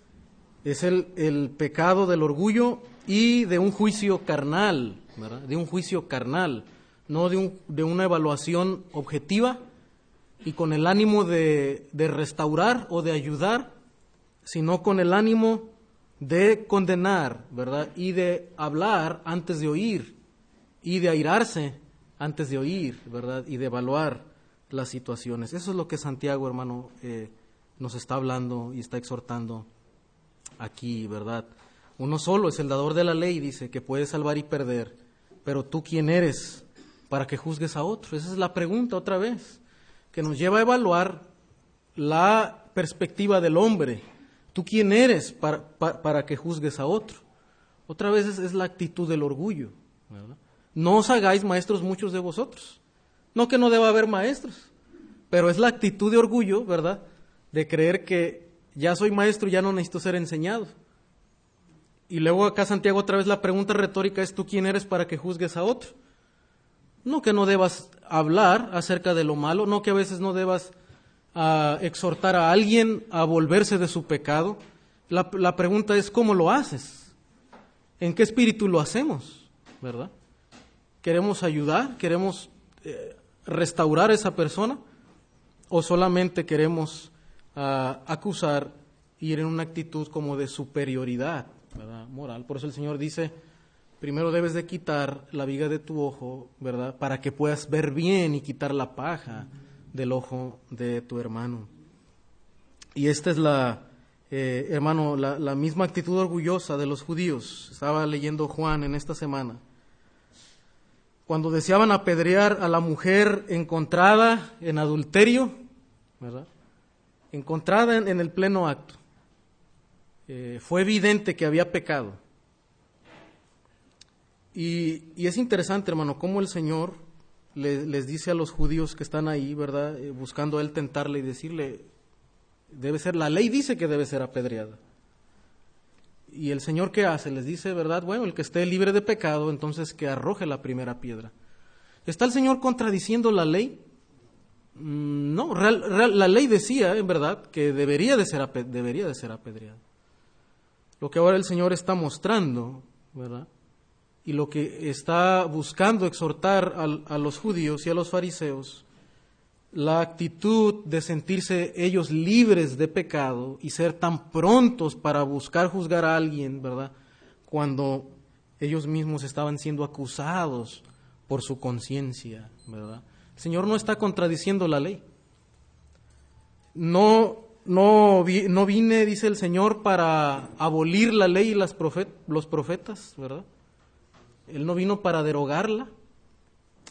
es el, el, pecado del orgullo y de un juicio carnal, ¿verdad? De un juicio carnal, no de, un, de una evaluación objetiva y con el ánimo de, restaurar o de ayudar, sino con el ánimo de condenar, ¿verdad? Y de hablar antes de oír, y de airarse antes de oír, ¿verdad? Y de evaluar las situaciones. Eso es lo que Santiago, hermano, eh, nos está hablando y está exhortando aquí, ¿verdad? Uno solo es el dador de la ley, dice, que puede salvar y perder, pero tú quién eres para que juzgues a otro. Esa es la pregunta otra vez, que nos lleva a evaluar la perspectiva del hombre ¿Tú quién eres para, para, que juzgues a otro? Otra vez es, la actitud del orgullo. No os hagáis maestros muchos de vosotros. No que no deba haber maestros, pero es la actitud de orgullo, ¿verdad? De creer que ya soy maestro, ya no necesito ser enseñado. Y luego acá Santiago otra vez la pregunta retórica es, ¿tú quién eres para que juzgues a otro? No que no debas hablar acerca de lo malo, no que a veces no debas a exhortar a alguien a volverse de su pecado, la, pregunta es ¿cómo lo haces? ¿En qué espíritu lo hacemos? ¿Verdad? ¿Queremos ayudar? ¿Queremos eh, restaurar a esa persona? ¿O solamente queremos uh, acusar y ir en una actitud como de superioridad moral? Por eso el Señor dice, primero debes de quitar la viga de tu ojo, ¿verdad? Para que puedas ver bien y quitar la paja del ojo de tu hermano. Y esta es la, eh, hermano, la, misma actitud orgullosa de los judíos. Estaba leyendo Juan en esta semana. Cuando deseaban apedrear a la mujer encontrada en adulterio, ¿verdad? Encontrada en, el pleno acto. Eh, fue evidente que había pecado. Y, es interesante, hermano, cómo el Señor les dice a los judíos que están ahí, ¿verdad? Eh, buscando a él tentarle y decirle, debe ser, la ley dice que debe ser apedreada. Y el Señor qué hace? Les dice, ¿verdad? Bueno, el que esté libre de pecado, entonces que arroje la primera piedra. ¿Está el Señor contradiciendo la ley? Mm, no, la ley decía, en verdad, que debería de, ser, debería de ser apedreada. Lo que ahora el Señor está mostrando, ¿verdad? Y lo que está buscando exhortar a, los judíos y a los fariseos, la actitud de sentirse ellos libres de pecado y ser tan prontos para buscar juzgar a alguien, ¿verdad? Cuando ellos mismos estaban siendo acusados por su conciencia, ¿verdad? El Señor no está contradiciendo la ley. No, no, no vine, dice el Señor, para abolir la ley y las los profetas, ¿verdad? Él no vino para derogarla,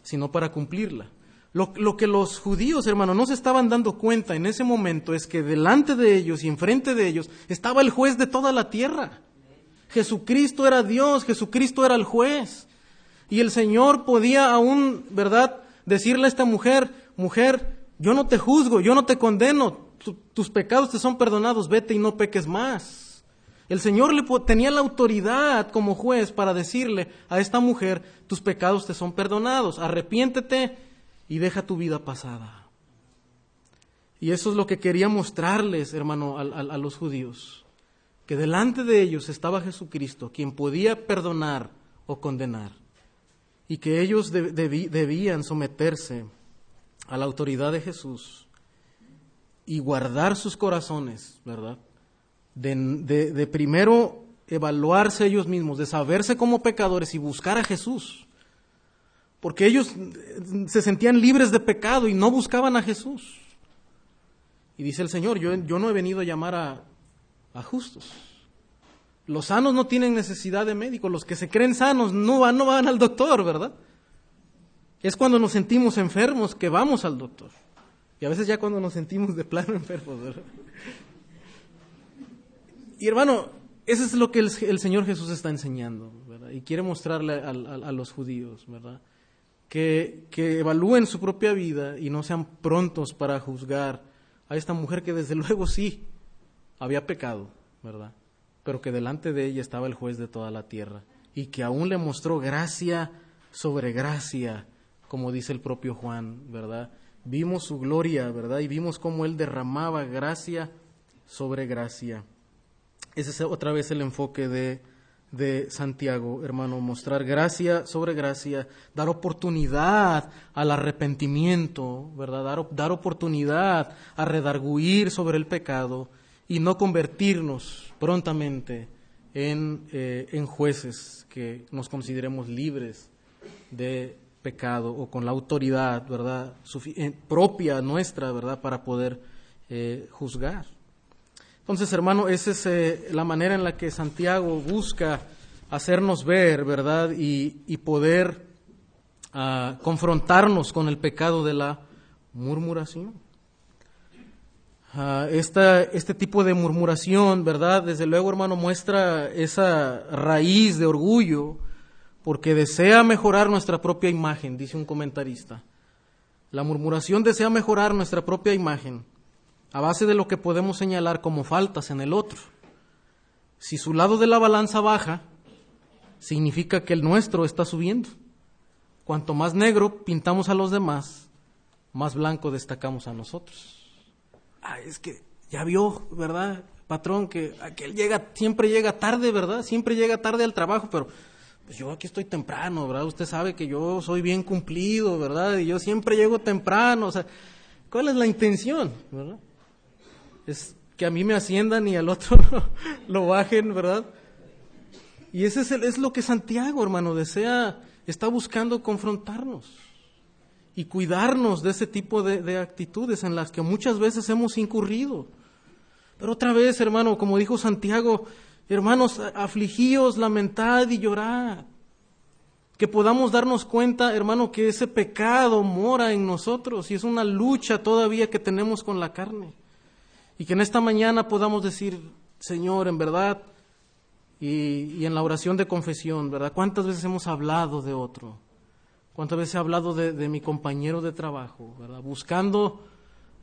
sino para cumplirla. Lo, lo, que los judíos, hermano, no se estaban dando cuenta en ese momento es que delante de ellos y enfrente de ellos estaba el juez de toda la tierra. Jesucristo era Dios, Jesucristo era el juez. Y el Señor podía aún, ¿verdad?, decirle a esta mujer, mujer, yo no te juzgo, yo no te condeno, tus pecados te son perdonados, vete y no peques más. El Señor le tenía la autoridad como juez para decirle a esta mujer, tus pecados te son perdonados, arrepiéntete y deja tu vida pasada. Y eso es lo que quería mostrarles, hermano, a, los judíos, que delante de ellos estaba Jesucristo, quien podía perdonar o condenar, y que ellos debían someterse a la autoridad de Jesús y guardar sus corazones, ¿verdad? De, primero evaluarse ellos mismos, de saberse como pecadores y buscar a Jesús. Porque ellos se sentían libres de pecado y no buscaban a Jesús. Y dice el Señor, yo, no he venido a llamar a, a, justos. Los sanos no tienen necesidad de médico, los que se creen sanos no van, no van al doctor, ¿verdad? Es cuando nos sentimos enfermos que vamos al doctor. Y a veces ya cuando nos sentimos de plano enfermos, ¿verdad? Y hermano, eso es lo que el, Señor Jesús está enseñando. Y quiere mostrarle a, los judíos, ¿verdad? Que, que, evalúen su propia vida y no sean prontos para juzgar a esta mujer que desde luego sí había pecado, ¿verdad? Pero que delante de ella estaba el juez de toda la tierra y que aún le mostró gracia sobre gracia como dice el propio Juan, ¿verdad? Vimos su gloria, ¿verdad? Y vimos cómo Él derramaba gracia sobre gracia. Ese es otra vez el enfoque de, de Santiago, hermano, mostrar gracia sobre gracia, dar oportunidad al arrepentimiento, ¿verdad? Dar, dar oportunidad a redarguir sobre el pecado y no convertirnos prontamente en, eh, en jueces que nos consideremos libres de pecado o con la autoridad, ¿verdad?, eh, propia nuestra, ¿verdad?, para poder eh, juzgar. Entonces, hermano, esa es eh, la manera en la que Santiago busca hacernos ver, ¿verdad?, y, poder ah, confrontarnos con el pecado de la murmuración. Ah, este tipo de murmuración, ¿verdad? Desde luego, hermano, muestra esa raíz de orgullo porque desea mejorar nuestra propia imagen, dice un comentarista. La murmuración desea mejorar nuestra propia imagen a base de lo que podemos señalar como faltas en el otro. Si su lado de la balanza baja, significa que el nuestro está subiendo. Cuanto más negro pintamos a los demás, más blanco destacamos a nosotros. Ah, es que ya vio, ¿verdad, patrón? Que aquel llega, siempre llega tarde, ¿verdad? Siempre llega tarde al trabajo, pero pues yo aquí estoy temprano, ¿verdad? Usted sabe que yo soy bien cumplido, ¿verdad? Y yo siempre llego temprano, o sea, ¿cuál es la intención, verdad? Es que a mí me asciendan y al otro lo bajen, ¿verdad? Y ese es, es lo que Santiago, hermano, desea, está buscando confrontarnos y cuidarnos de ese tipo de, de actitudes en las que muchas veces hemos incurrido. Pero otra vez, hermano, como dijo Santiago, Hermanos, afligíos, lamentad y llorad. Que podamos darnos cuenta, hermano, que ese pecado mora en nosotros y es una lucha todavía que tenemos con la carne. Y que en esta mañana podamos decir, Señor, en verdad, y, en la oración de confesión, ¿verdad? ¿Cuántas veces hemos hablado de otro? ¿Cuántas veces he hablado de, mi compañero de trabajo, ¿verdad? Buscando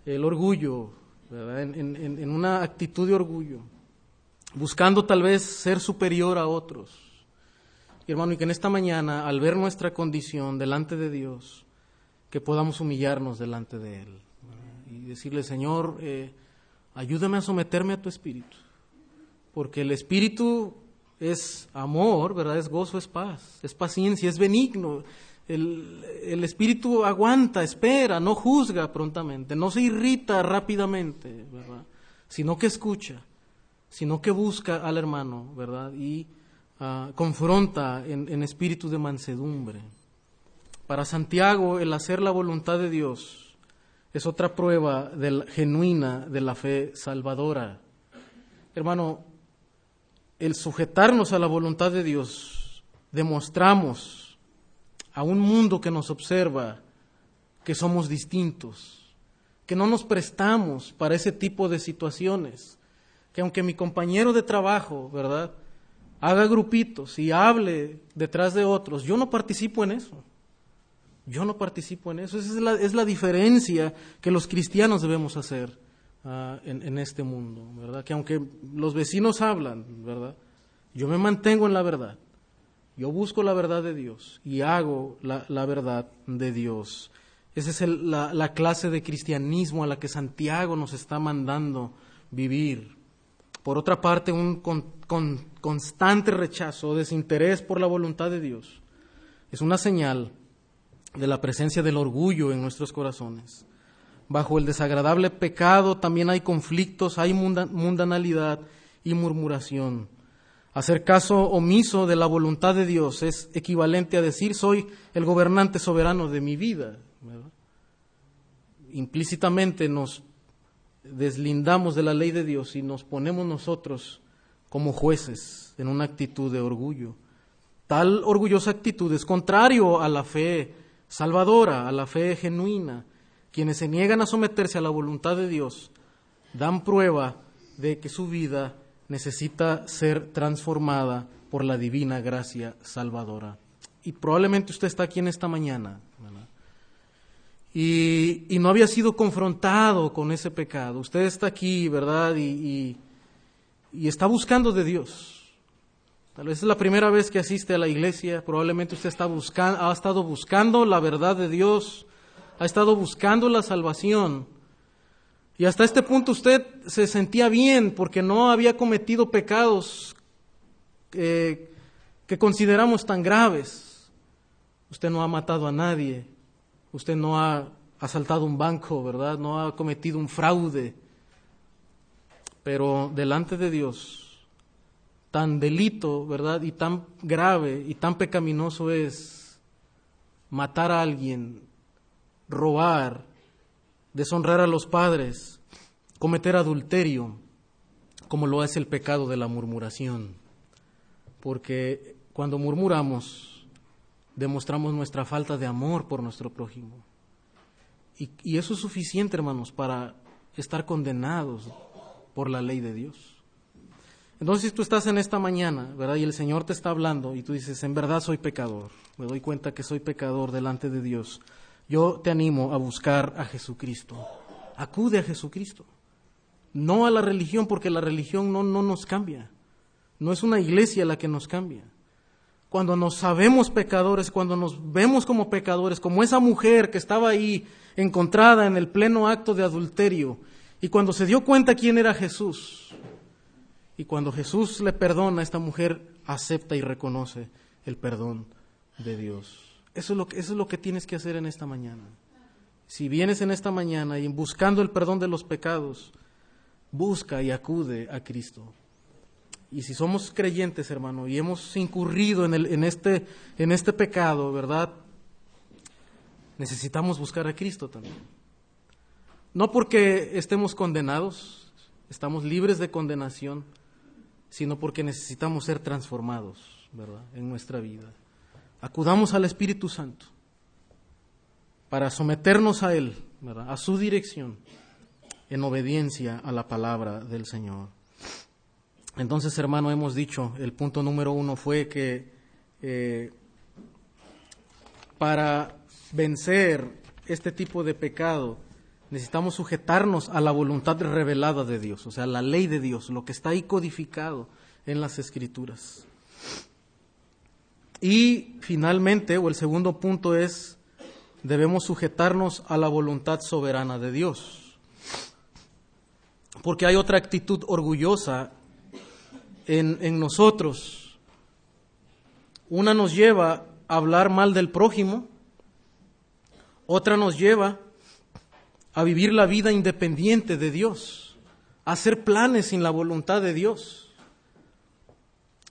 el orgullo, ¿verdad? en una actitud de orgullo buscando tal vez ser superior a otros. Y hermano, y que en esta mañana, al ver nuestra condición delante de Dios, que podamos humillarnos delante de Él y decirle, Señor, eh, ayúdame a someterme a tu espíritu, porque el espíritu es amor, ¿verdad? Es gozo, es paz, es paciencia, es benigno. El, el, espíritu aguanta, espera, no juzga prontamente, no se irrita rápidamente, ¿verdad? Sino que escucha sino que busca al hermano, ¿verdad? Y ah, confronta en, espíritu de mansedumbre. Para Santiago, el hacer la voluntad de Dios es otra prueba genuina de la fe salvadora. Hermano, el sujetarnos a la voluntad de Dios, demostramos a un mundo que nos observa que somos distintos, que no nos prestamos para ese tipo de situaciones, que aunque mi compañero de trabajo, ¿verdad?, haga grupitos y hable detrás de otros, yo no participo en eso. Yo no participo en eso. Esa es la, diferencia que los cristianos debemos hacer ah, en, este mundo, ¿verdad? Que aunque los vecinos hablan, ¿verdad? Yo me mantengo en la verdad. Yo busco la verdad de Dios y hago la, verdad de Dios. Esa es la, la, clase de cristianismo a la que Santiago nos está mandando vivir. Por otra parte, un con, con, constante rechazo desinterés por la voluntad de Dios es una señal de la presencia del orgullo en nuestros corazones. Bajo el desagradable pecado también hay conflictos, hay mundanalidad y murmuración. Hacer caso omiso de la voluntad de Dios es equivalente a decir soy el gobernante soberano de mi vida. Implícitamente nos deslindamos de la ley de Dios y nos ponemos nosotros como jueces en una actitud de orgullo. Tal orgullosa actitud es contrario a la fe salvadora, a la fe genuina. Quienes se niegan a someterse a la voluntad de Dios dan prueba de que su vida necesita ser transformada por la divina gracia salvadora. Y probablemente usted está aquí en esta mañana y, y, no había sido confrontado con ese pecado. Usted está aquí, ¿verdad? Y, y, y está buscando de Dios. Tal vez es la primera vez que asiste a la iglesia, probablemente usted está buscando, ha estado buscando la verdad de Dios, ha estado buscando la salvación. Y hasta este punto usted se sentía bien porque no había cometido pecados eh, que consideramos tan graves. Usted no ha matado a nadie, usted no ha asaltado un banco, ¿verdad? No ha cometido un fraude. Pero delante de Dios, tan delito, ¿verdad? Y tan grave y tan pecaminoso es matar a alguien, robar, deshonrar a los padres, cometer adulterio, como lo es el pecado de la murmuración. Porque cuando murmuramos, demostramos nuestra falta de amor por nuestro prójimo. Y, y eso es suficiente, hermanos, para estar condenados por la ley de Dios. Entonces, tú estás en esta mañana, ¿verdad? Y el Señor te está hablando y tú dices, en verdad soy pecador, me doy cuenta que soy pecador delante de Dios. Yo te animo a buscar a Jesucristo. Acude a Jesucristo. No a la religión, porque la religión no, no nos cambia. No es una iglesia la que nos cambia. Cuando nos sabemos pecadores, cuando nos vemos como pecadores, como esa mujer que estaba ahí encontrada en el pleno acto de adulterio, y cuando se dio cuenta quién era Jesús, y cuando Jesús le perdona, esta mujer acepta y reconoce el perdón de Dios. Eso es lo que, eso es lo que tienes que hacer en esta mañana. Si vienes en esta mañana y buscando el perdón de los pecados, busca y acude a Cristo. Y si somos creyentes, hermano, y hemos incurrido en, el, en, este, en este pecado, ¿verdad? Necesitamos buscar a Cristo también. No porque estemos condenados, estamos libres de condenación, sino porque necesitamos ser transformados, ¿verdad?, en nuestra vida. Acudamos al Espíritu Santo para someternos a Él, ¿verdad?, a su dirección, en obediencia a la palabra del Señor. Entonces, hermano, hemos dicho, el punto número uno fue que eh, para vencer este tipo de pecado, necesitamos sujetarnos a la voluntad revelada de Dios, o sea, la ley de Dios, lo que está ahí codificado en las escrituras. Y finalmente, o el segundo punto es, debemos sujetarnos a la voluntad soberana de Dios. Porque hay otra actitud orgullosa en, en nosotros. Una nos lleva a hablar mal del prójimo, otra nos lleva a vivir la vida independiente de Dios, a hacer planes sin la voluntad de Dios.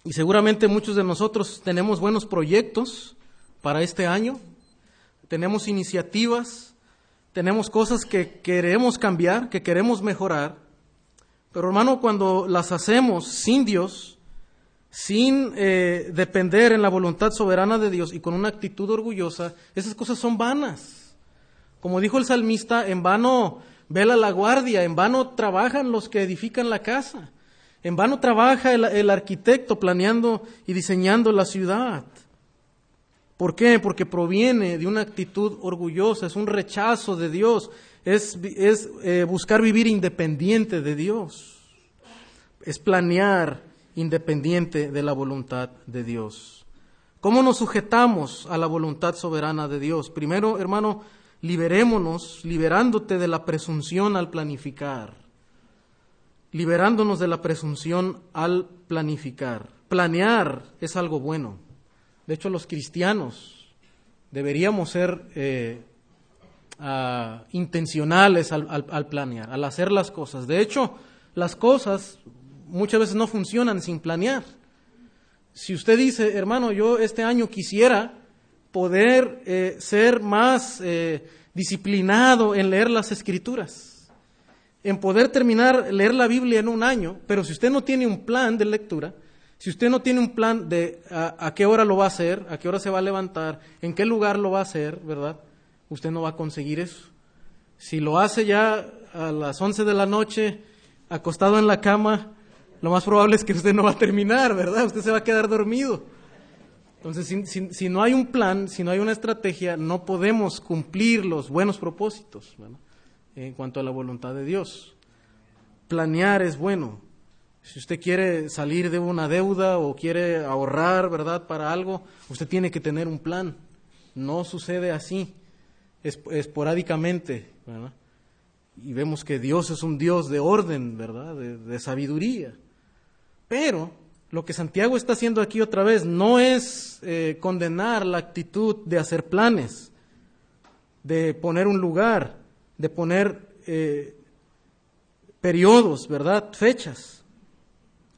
Y seguramente muchos de nosotros tenemos buenos proyectos para este año, tenemos iniciativas, tenemos cosas que queremos cambiar, que queremos mejorar, pero hermano, cuando las hacemos sin Dios, sin eh, depender en la voluntad soberana de Dios y con una actitud orgullosa, esas cosas son vanas Como dijo el salmista, en vano vela la guardia, en vano trabajan los que edifican la casa, en vano trabaja el, arquitecto planeando y diseñando la ciudad. ¿Por qué? Porque proviene de una actitud orgullosa, es un rechazo de Dios, es, es eh, buscar vivir independiente de Dios, es planear independiente de la voluntad de Dios. ¿Cómo nos sujetamos a la voluntad soberana de Dios? Primero, hermano, liberémonos, liberándote de la presunción al planificar, liberándonos de la presunción al planificar. Planear es algo bueno. De hecho, los cristianos deberíamos ser eh, uh, intencionales al, al, al, planear, al hacer las cosas. De hecho, las cosas muchas veces no funcionan sin planear. Si usted dice, hermano, yo este año quisiera poder eh, ser más eh, disciplinado en leer las escrituras, en poder terminar leer la Biblia en un año, pero si usted no tiene un plan de lectura, si usted no tiene un plan de a, a, qué hora lo va a hacer, a qué hora se va a levantar, en qué lugar lo va a hacer, ¿verdad? Usted no va a conseguir eso. Si lo hace ya a las 11 de la noche, acostado en la cama, lo más probable es que usted no va a terminar, ¿verdad? Usted se va a quedar dormido. Entonces, si, si, si no hay un plan, si no hay una estrategia, no podemos cumplir los buenos propósitos ¿verdad? en cuanto a la voluntad de Dios. Planear es bueno, si usted quiere salir de una deuda o quiere ahorrar, ¿verdad?, para algo, usted tiene que tener un plan. No sucede así, esporádicamente, ¿verdad? Y vemos que Dios es un Dios de orden, ¿verdad?, de, de sabiduría. Pero lo que Santiago está haciendo aquí otra vez no es eh, condenar la actitud de hacer planes, de poner un lugar, de poner eh, periodos, ¿verdad?, fechas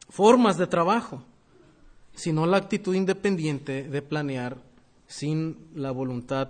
formas de trabajo, sino la actitud independiente de planear sin la voluntad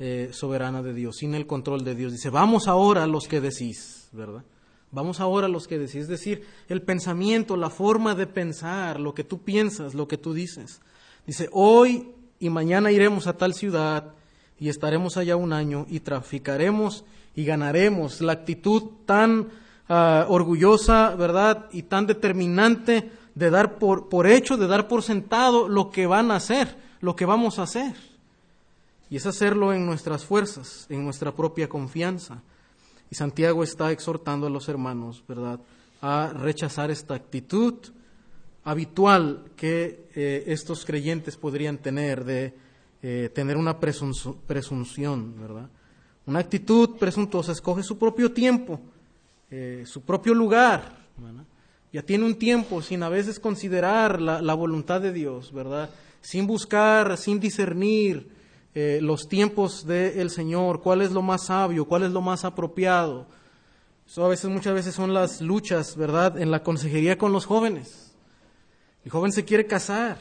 eh, soberana de Dios, sin el control de Dios. Dice, vamos ahora los que decís, ¿verdad? Vamos ahora a los que decís, es decir, el pensamiento, la forma de pensar, lo que tú piensas, lo que tú dices. Dice, hoy y mañana iremos a tal ciudad y estaremos allá un año y traficaremos y ganaremos. La actitud tan uh, orgullosa, ¿verdad? Y tan determinante de dar por hecho, de dar por sentado lo que van a hacer, lo que vamos a hacer. Y es hacerlo en nuestras fuerzas, en nuestra propia confianza. Y Santiago está exhortando a los hermanos, ¿verdad?, a rechazar esta actitud habitual que eh, estos creyentes podrían tener de eh, tener una presunción, ¿verdad? Una actitud presuntuosa escoge su propio tiempo eh, su propio lugar, ya tiene un tiempo sin a veces considerar la, la voluntad de Dios, ¿verdad? Sin buscar, sin discernir eh, los tiempos del Señor, cuál es lo más sabio, cuál es lo más apropiado. Eso a veces, muchas veces son las luchas, ¿verdad?, en la consejería con los jóvenes. El joven se quiere casar.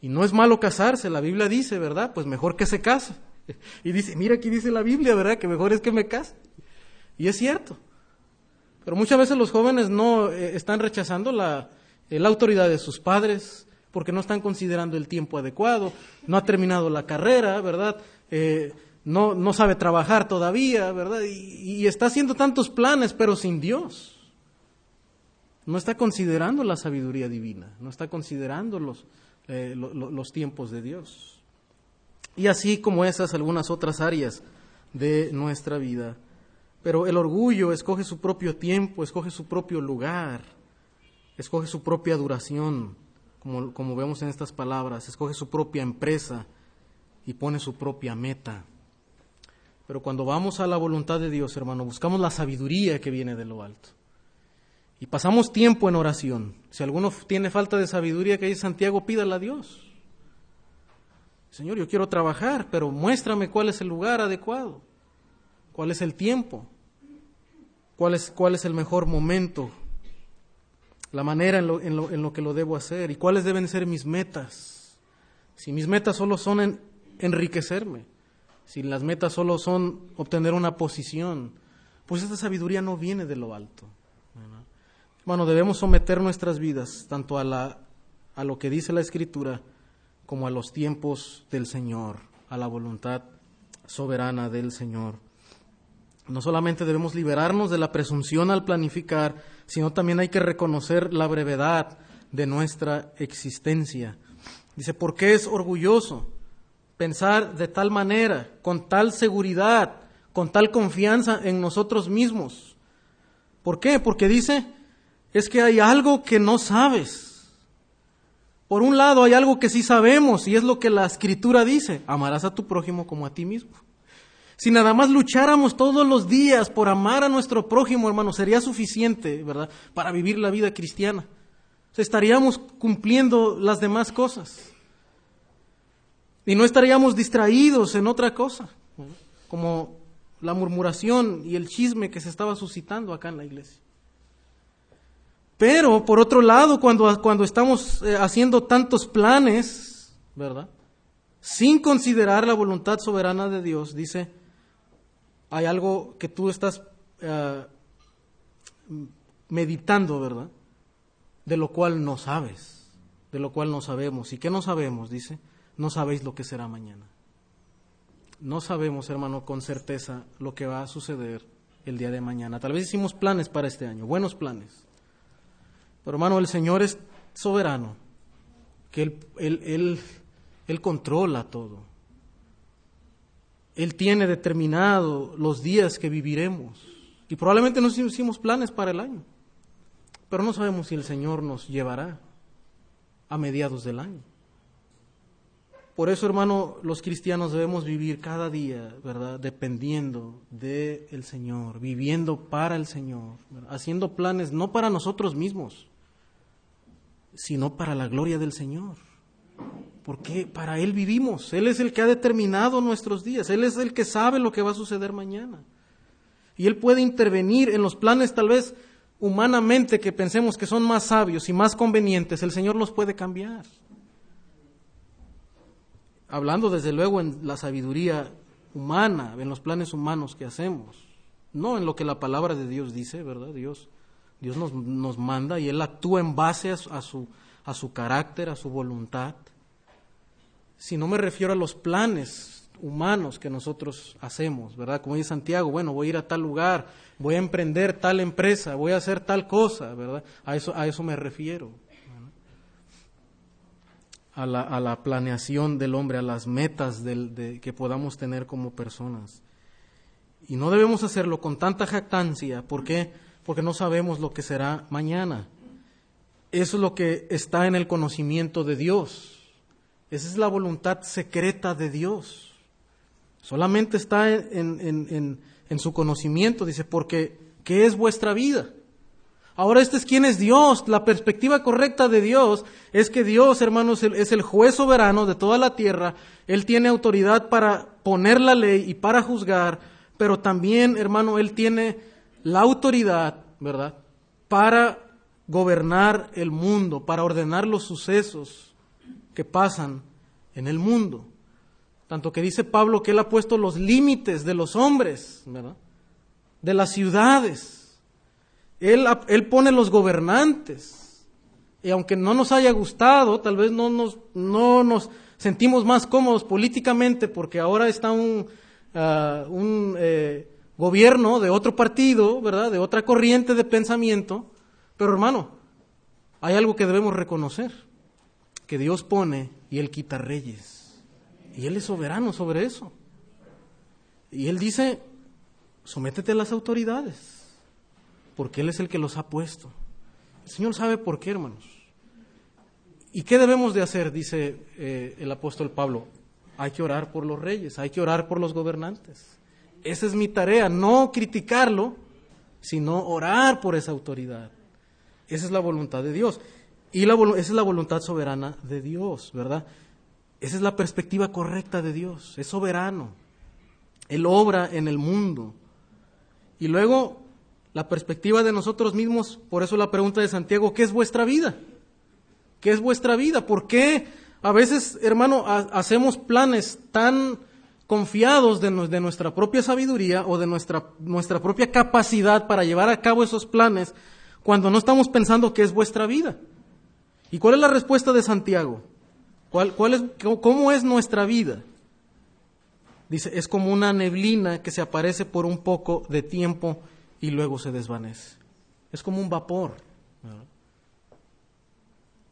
Y no es malo casarse, la Biblia dice, ¿verdad? Pues mejor que se case. Y dice, mira aquí dice la Biblia, ¿verdad? Que mejor es que me case. Y es cierto. Pero muchas veces los jóvenes no eh, están rechazando la, eh, la autoridad de sus padres porque no están considerando el tiempo adecuado, no ha terminado la carrera, ¿verdad? Eh, no, no sabe trabajar todavía, ¿verdad? Y, está haciendo tantos planes, pero sin Dios. No está considerando la sabiduría divina, no está considerando los, eh, lo, lo, los tiempos de Dios. Y así como esas, algunas otras áreas de nuestra vida. Pero el orgullo escoge su propio tiempo, escoge su propio lugar, escoge su propia duración, como, como vemos en estas palabras, escoge su propia empresa y pone su propia meta. Pero cuando vamos a la voluntad de Dios, hermano, buscamos la sabiduría que viene de lo alto. Y pasamos tiempo en oración. Si alguno tiene falta de sabiduría que dice Santiago, pídala a Dios. Señor, yo quiero trabajar, pero muéstrame cuál es el lugar adecuado cuál es el tiempo, cuál es, cuál es el mejor momento, la manera en lo, en, lo, en lo, que lo debo hacer y cuáles deben ser mis metas. Si mis metas solo son en, enriquecerme, si las metas solo son obtener una posición, pues esta sabiduría no viene de lo alto. Bueno, debemos someter nuestras vidas tanto a, la, a lo que dice la Escritura como a los tiempos del Señor, a la voluntad soberana del Señor. No solamente debemos liberarnos de la presunción al planificar, sino también hay que reconocer la brevedad de nuestra existencia. Dice, ¿por qué es orgulloso pensar de tal manera, con tal seguridad, con tal confianza en nosotros mismos? ¿Por qué? Porque dice, es que hay algo que no sabes. Por un lado hay algo que sí sabemos y es lo que la escritura dice, amarás a tu prójimo como a ti mismo. Si nada más lucháramos todos los días por amar a nuestro prójimo, hermano, sería suficiente, ¿verdad? Para vivir la vida cristiana. estaríamos cumpliendo las demás cosas. Y no estaríamos distraídos en otra cosa, como la murmuración y el chisme que se estaba suscitando acá en la iglesia. Pero, por otro lado, cuando, cuando estamos eh, haciendo tantos planes, ¿verdad? Sin considerar la voluntad soberana de Dios, dice, hay algo que tú estás eh, meditando, ¿verdad? De lo cual no sabes, de lo cual no sabemos. ¿Y qué no sabemos? Dice, no sabéis lo que será mañana. No sabemos, hermano, con certeza lo que va a suceder el día de mañana. Tal vez hicimos planes para este año, buenos planes. Pero hermano, el Señor es soberano, que Él, él, él, él controla todo. Él tiene determinado los días que viviremos. Y probablemente nos hicimos planes para el año. Pero no sabemos si el Señor nos llevará a mediados del año. Por eso, hermano, los cristianos debemos vivir cada día, ¿verdad? Dependiendo del Señor, viviendo para el Señor, haciendo planes no para nosotros mismos, sino para la gloria del Señor porque para Él vivimos. Él es el que ha determinado nuestros días. Él es el que sabe lo que va a suceder mañana. Y Él puede intervenir en los planes tal vez humanamente que pensemos que son más sabios y más convenientes. El Señor los puede cambiar. Hablando desde luego en la sabiduría humana, en los planes humanos que hacemos. No en lo que la palabra de Dios dice, ¿verdad? Dios, Dios nos, nos manda y Él actúa en base a su, a su carácter, a su voluntad si no me refiero a los planes humanos que nosotros hacemos, ¿verdad? Como dice Santiago, bueno, voy a ir a tal lugar, voy a emprender tal empresa, voy a hacer tal cosa, ¿verdad? A eso, a eso me refiero. A la, a la, planeación del hombre, a las metas que podamos tener como personas. Y no debemos hacerlo con tanta jactancia. ¿Por qué? Porque no sabemos lo que será mañana. Eso es lo que está en el conocimiento de Dios. Esa es la voluntad secreta de Dios. Solamente está en, su conocimiento, dice, porque ¿qué es vuestra vida? Ahora este es quién es Dios. La perspectiva correcta de Dios es que Dios, hermanos, es el juez soberano de toda la tierra. Él tiene autoridad para poner la ley y para juzgar, pero también, hermano, Él tiene la autoridad, ¿verdad?, para gobernar el mundo, para ordenar los sucesos que pasan en el mundo. Tanto que dice Pablo que él ha puesto los límites de los hombres. De las ciudades. Él, él pone los gobernantes. Y aunque no nos haya gustado, tal vez no nos, no nos sentimos más cómodos políticamente porque ahora está un, ah, un eh, gobierno de otro partido, ¿verdad? De otra corriente de pensamiento. Pero hermano, hay algo que debemos reconocer que Dios pone y Él quita reyes. Y Él es soberano sobre eso. Y Él dice, sométete a las autoridades, porque Él es el que los ha puesto. El Señor sabe por qué, hermanos. ¿Y qué debemos de hacer? Dice eh, el apóstol Pablo. Hay que orar por los reyes, hay que orar por los gobernantes. Esa es mi tarea, no criticarlo, sino orar por esa autoridad. Esa es la voluntad de Dios. Y esa es la voluntad soberana de Dios, ¿verdad? Esa es la perspectiva correcta de Dios. Es soberano. Él obra en el mundo. Y luego, la perspectiva de nosotros mismos, por eso la pregunta de Santiago, ¿qué es vuestra vida? ¿Qué es vuestra vida? ¿Por qué a veces, hermano, hacemos planes tan confiados de, de, nuestra propia sabiduría o de nuestra, nuestra propia capacidad para llevar a cabo esos planes cuando no estamos pensando qué es vuestra vida? ¿Y cuál es la respuesta de Santiago? ¿Cuál, cuál es, ¿Cómo es nuestra vida? Dice, es como una neblina que se aparece por un poco de tiempo y luego se desvanece. Es como un vapor.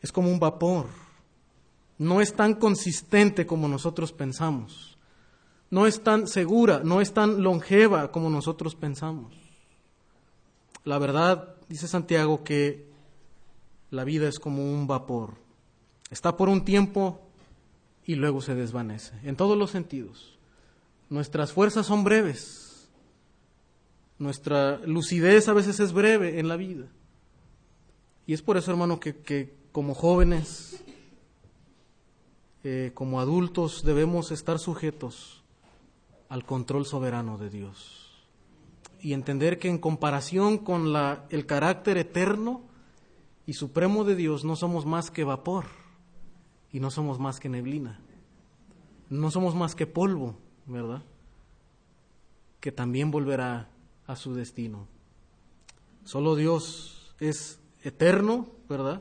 Es como un vapor. No es tan consistente como nosotros pensamos. No es tan segura, no es tan longeva como nosotros pensamos. La verdad, dice Santiago, que la vida es como un vapor. Está por un tiempo y luego se desvanece, en todos los sentidos. Nuestras fuerzas son breves. Nuestra lucidez a veces es breve en la vida. Y es por eso, hermano, que, como jóvenes, eh, como adultos, debemos estar sujetos al control soberano de Dios. Y entender que en comparación con la, el carácter eterno y supremo de Dios, no somos más que vapor y no somos más que neblina. No somos más que polvo, ¿verdad? Que también volverá a su destino. Solo Dios es eterno, ¿verdad?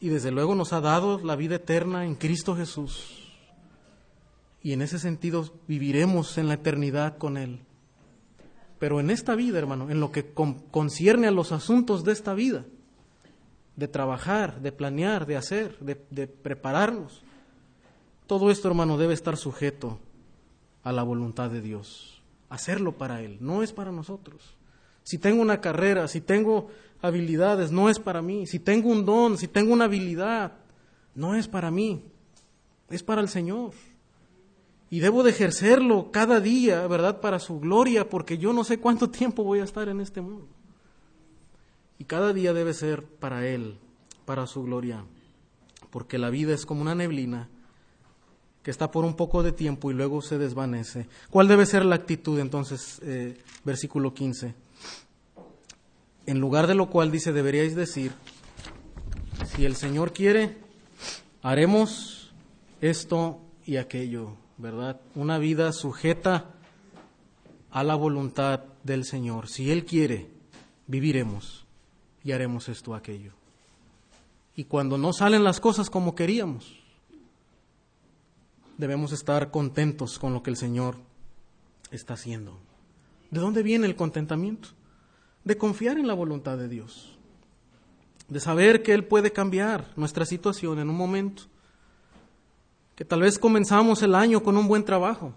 Y desde luego nos ha dado la vida eterna en Cristo Jesús. Y en ese sentido viviremos en la eternidad con Él. Pero en esta vida, hermano, en lo que concierne a los asuntos de esta vida, de trabajar, de planear, de hacer, de, prepararnos. Todo esto, hermano, debe estar sujeto a la voluntad de Dios. Hacerlo para Él, no es para nosotros. Si tengo una carrera, si tengo habilidades, no es para mí. Si tengo un don, si tengo una habilidad, no es para mí. Es para el Señor. Y debo de ejercerlo cada día, ¿verdad? Para su gloria, porque yo no sé cuánto tiempo voy a estar en este mundo. Y cada día debe ser para Él, para su gloria, porque la vida es como una neblina que está por un poco de tiempo y luego se desvanece. ¿Cuál debe ser la actitud entonces? Eh, versículo 15. En lugar de lo cual dice, deberíais decir, si el Señor quiere, haremos esto y aquello, ¿verdad? Una vida sujeta a la voluntad del Señor. Si Él quiere, viviremos y haremos esto aquello. Y cuando no salen las cosas como queríamos, debemos estar contentos con lo que el Señor está haciendo. ¿De dónde viene el contentamiento? De confiar en la voluntad de Dios, de saber que Él puede cambiar nuestra situación en un momento, que tal vez comenzamos el año con un buen trabajo,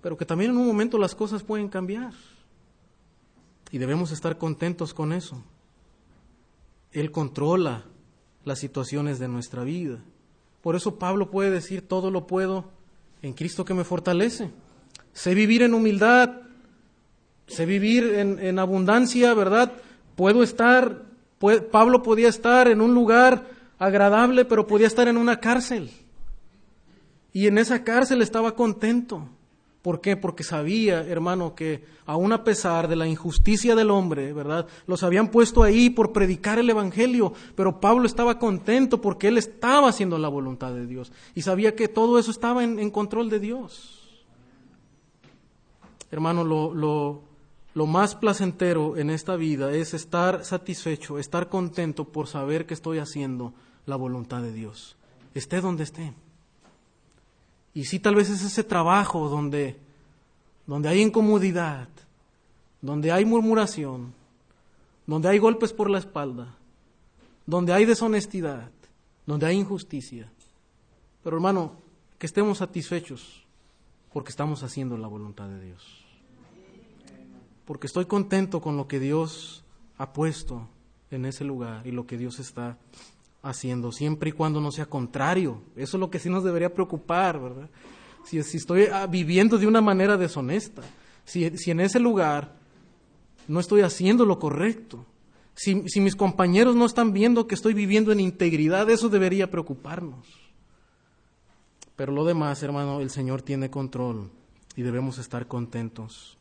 pero que también en un momento las cosas pueden cambiar. Y debemos estar contentos con eso. Él controla las situaciones de nuestra vida. Por eso Pablo puede decir, todo lo puedo en Cristo que me fortalece. Sé vivir en humildad, sé vivir en, abundancia, ¿verdad? Puedo estar, Pablo podía estar en un lugar agradable, pero podía estar en una cárcel. Y en esa cárcel estaba contento. ¿Por qué? Porque sabía, hermano, que aun a pesar de la injusticia del hombre, ¿verdad? Los habían puesto ahí por predicar el Evangelio, pero Pablo estaba contento porque él estaba haciendo la voluntad de Dios y sabía que todo eso estaba en, control de Dios. Hermano, lo, lo, lo más placentero en esta vida es estar satisfecho, estar contento por saber que estoy haciendo la voluntad de Dios, esté donde esté. Y sí, tal vez es ese trabajo donde, donde hay incomodidad, donde hay murmuración, donde hay golpes por la espalda, donde hay deshonestidad, donde hay injusticia. Pero hermano, que estemos satisfechos porque estamos haciendo la voluntad de Dios. Porque estoy contento con lo que Dios ha puesto en ese lugar y lo que Dios está haciendo, siempre y cuando no sea contrario. Eso es lo que sí nos debería preocupar, ¿verdad? Si, estoy ah, viviendo de una manera deshonesta, si, si, en ese lugar no estoy haciendo lo correcto, si, si mis compañeros no están viendo que estoy viviendo en integridad, eso debería preocuparnos. Pero lo demás, hermano, el Señor tiene control y debemos estar contentos.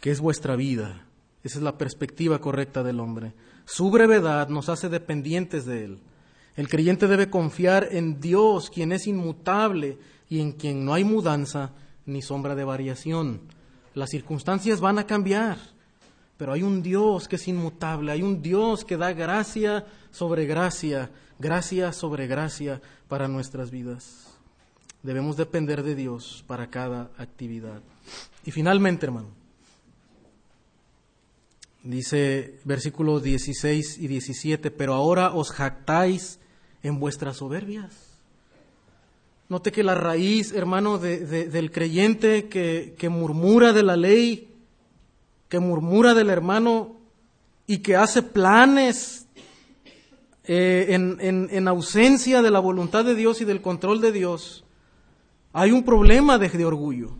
Que es vuestra vida. Esa es la perspectiva correcta del hombre. Su brevedad nos hace dependientes de Él. El creyente debe confiar en Dios, quien es inmutable y en quien no hay mudanza ni sombra de variación. Las circunstancias van a cambiar, pero hay un Dios que es inmutable, hay un Dios que da gracia sobre gracia, gracia sobre gracia para nuestras vidas. Debemos depender de Dios para cada actividad. Y finalmente, hermano, dice versículos 16 y 17, pero ahora os jactáis en vuestras soberbias. Note que la raíz, hermano, del creyente que, que murmura de la ley, que murmura del hermano y que hace planes eh, en, en, ausencia de la voluntad de Dios y del control de Dios, hay un problema de, de, orgullo,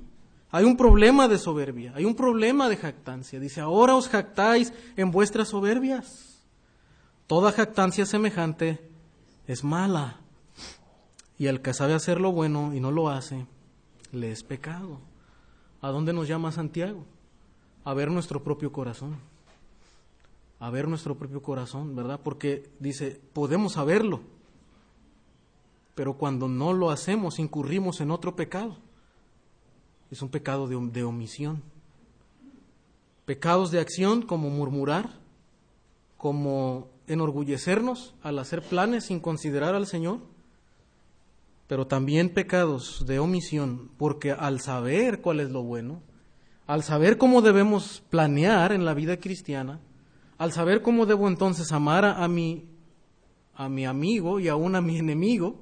hay un problema de soberbia, hay un problema de jactancia. Dice, ahora os jactáis en vuestras soberbias. Toda jactancia semejante es mala. Y el que sabe hacer lo bueno y no lo hace, le es pecado. ¿A dónde nos llama Santiago? A ver nuestro propio corazón. A ver nuestro propio corazón, ¿verdad? Porque dice, podemos saberlo, pero cuando no lo hacemos incurrimos en otro pecado. Es un pecado de, omisión. Pecados de acción como murmurar, como enorgullecernos al hacer planes sin considerar al Señor pero también pecados de omisión, porque al saber cuál es lo bueno, al saber cómo debemos planear en la vida cristiana, al saber cómo debo entonces amar a, mi, a mi amigo y aún a mi enemigo,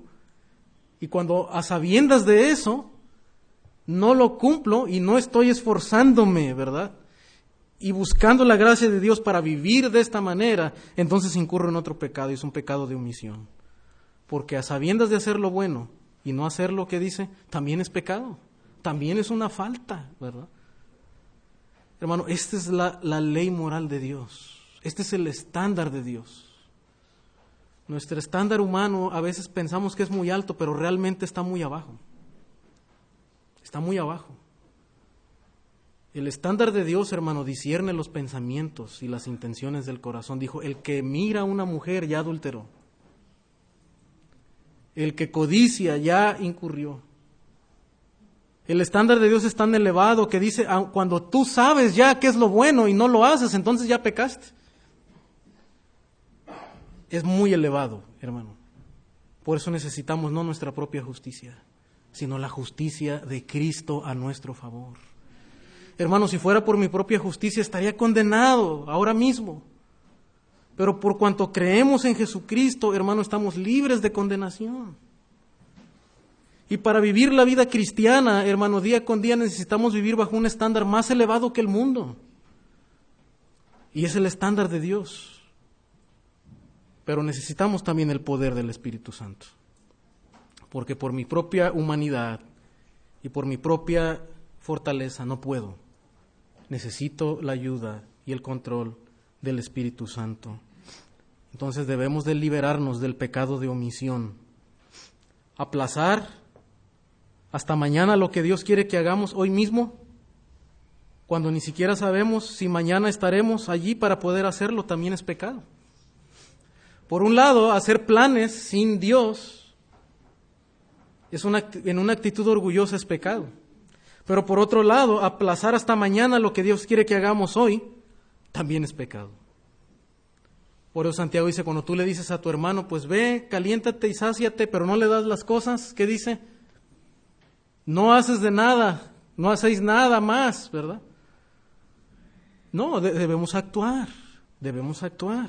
y cuando a sabiendas de eso, no lo cumplo y no estoy esforzándome, ¿verdad? Y buscando la gracia de Dios para vivir de esta manera, entonces incurro en otro pecado y es un pecado de omisión porque a sabiendas de hacer lo bueno y no hacer lo que dice, también es pecado, también es una falta, ¿verdad? Hermano, esta es la, la ley moral de Dios, este es el estándar de Dios. Nuestro estándar humano a veces pensamos que es muy alto, pero realmente está muy abajo. Está muy abajo. El estándar de Dios, hermano, discierne los pensamientos y las intenciones del corazón. Dijo, el que mira a una mujer ya adulteró. El que codicia ya incurrió. El estándar de Dios es tan elevado que dice, ah, cuando tú sabes ya qué es lo bueno y no lo haces, entonces ya pecaste. Es muy elevado, hermano. Por eso necesitamos no nuestra propia justicia, sino la justicia de Cristo a nuestro favor. Hermano, si fuera por mi propia justicia estaría condenado ahora mismo. Pero por cuanto creemos en Jesucristo, hermano, estamos libres de condenación. Y para vivir la vida cristiana, hermano, día con día necesitamos vivir bajo un estándar más elevado que el mundo. Y es el estándar de Dios. Pero necesitamos también el poder del Espíritu Santo. Porque por mi propia humanidad y por mi propia fortaleza no puedo. Necesito la ayuda y el control del Espíritu Santo. Entonces debemos de liberarnos del pecado de omisión. Aplazar hasta mañana lo que Dios quiere que hagamos hoy mismo, cuando ni siquiera sabemos si mañana estaremos allí para poder hacerlo, también es pecado. Por un lado, hacer planes sin Dios es una, en una actitud orgullosa es pecado. Pero por otro lado, aplazar hasta mañana lo que Dios quiere que hagamos hoy también es pecado. Por eso Santiago dice, cuando tú le dices a tu hermano, pues ve, caliéntate y sáciate, pero no le das las cosas, ¿qué dice? No haces de nada, no hacéis nada más, ¿verdad? No, debemos actuar, debemos actuar.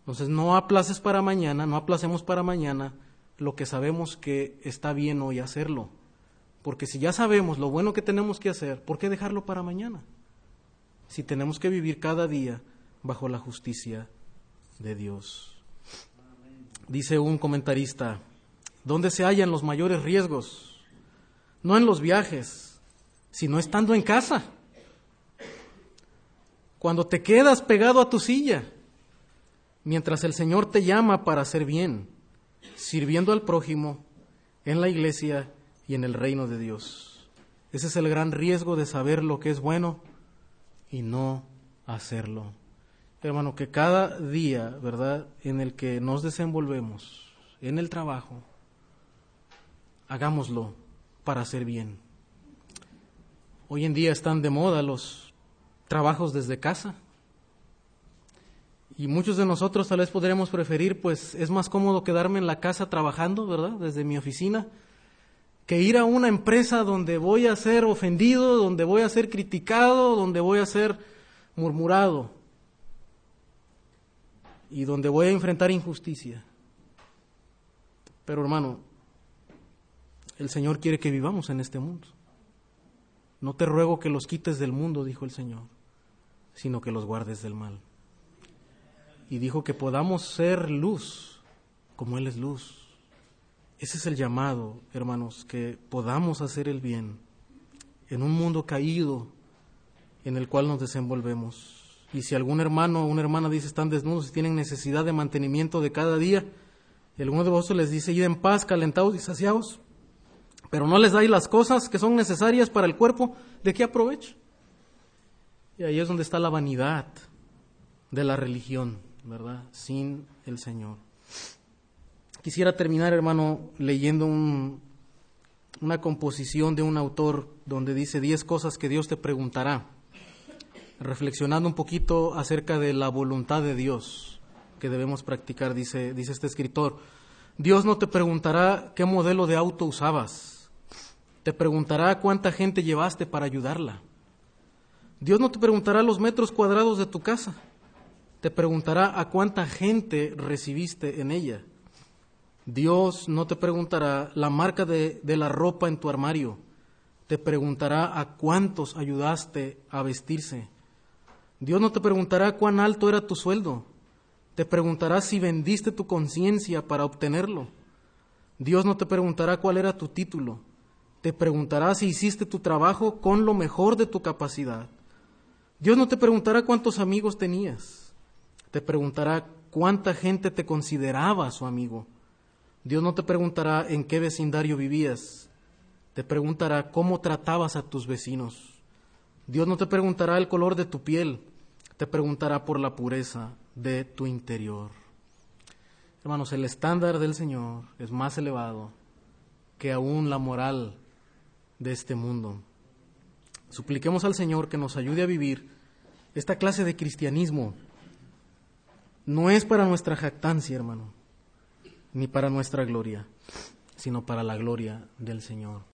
Entonces no aplaces para mañana, no aplacemos para mañana lo que sabemos que está bien hoy hacerlo. Porque si ya sabemos lo bueno que tenemos que hacer, ¿por qué dejarlo para mañana? si tenemos que vivir cada día bajo la justicia de Dios. Dice un comentarista, ¿dónde se hallan los mayores riesgos? No en los viajes, sino estando en casa. Cuando te quedas pegado a tu silla, mientras el Señor te llama para hacer bien, sirviendo al prójimo en la iglesia y en el reino de Dios. Ese es el gran riesgo de saber lo que es bueno y no hacerlo. Hermano, que cada día, ¿verdad?, en el que nos desenvolvemos en el trabajo, hagámoslo para hacer bien. Hoy en día están de moda los trabajos desde casa. Y muchos de nosotros tal vez podríamos preferir, pues es más cómodo quedarme en la casa trabajando, ¿verdad? Desde mi oficina, que ir a una empresa donde voy a ser ofendido, donde voy a ser criticado, donde voy a ser murmurado y donde voy a enfrentar injusticia. Pero hermano, el Señor quiere que vivamos en este mundo. No te ruego que los quites del mundo, dijo el Señor, sino que los guardes del mal. Y dijo que podamos ser luz como Él es luz. Ese es el llamado, hermanos, que podamos hacer el bien en un mundo caído en el cual nos desenvolvemos. Y si algún hermano o una hermana dice están desnudos y tienen necesidad de mantenimiento de cada día, y alguno de vosotros les dice, id en paz, calentados y saciados, pero no les dais las cosas que son necesarias para el cuerpo, ¿de qué aprovecho? Y ahí es donde está la vanidad de la religión, ¿verdad? Sin el Señor. Quisiera terminar, hermano, leyendo una composición de un autor donde dice diez cosas que Dios te preguntará, reflexionando un poquito acerca de la voluntad de Dios que debemos practicar, dice, dice este escritor. Dios no te preguntará qué modelo de auto usabas, te preguntará cuánta gente llevaste para ayudarla. Dios no te preguntará los metros cuadrados de tu casa, te preguntará a cuánta gente recibiste en ella. Dios no te preguntará la marca de, la ropa en tu armario, te preguntará a cuántos ayudaste a vestirse. Dios no te preguntará cuán alto era tu sueldo, te preguntará si vendiste tu conciencia para obtenerlo. Dios no te preguntará cuál era tu título, te preguntará si hiciste tu trabajo con lo mejor de tu capacidad. Dios no te preguntará cuántos amigos tenías, te preguntará cuánta gente te consideraba su amigo. Dios no te preguntará en qué vecindario vivías, te preguntará cómo tratabas a tus vecinos. Dios no te preguntará el color de tu piel, te preguntará por la pureza de tu interior. Hermanos, el estándar del Señor es más elevado que aún la moral de este mundo. Supliquemos al Señor que nos ayude a vivir esta clase de cristianismo. No es para nuestra jactancia, hermano, ni para nuestra gloria, sino para la gloria del Señor.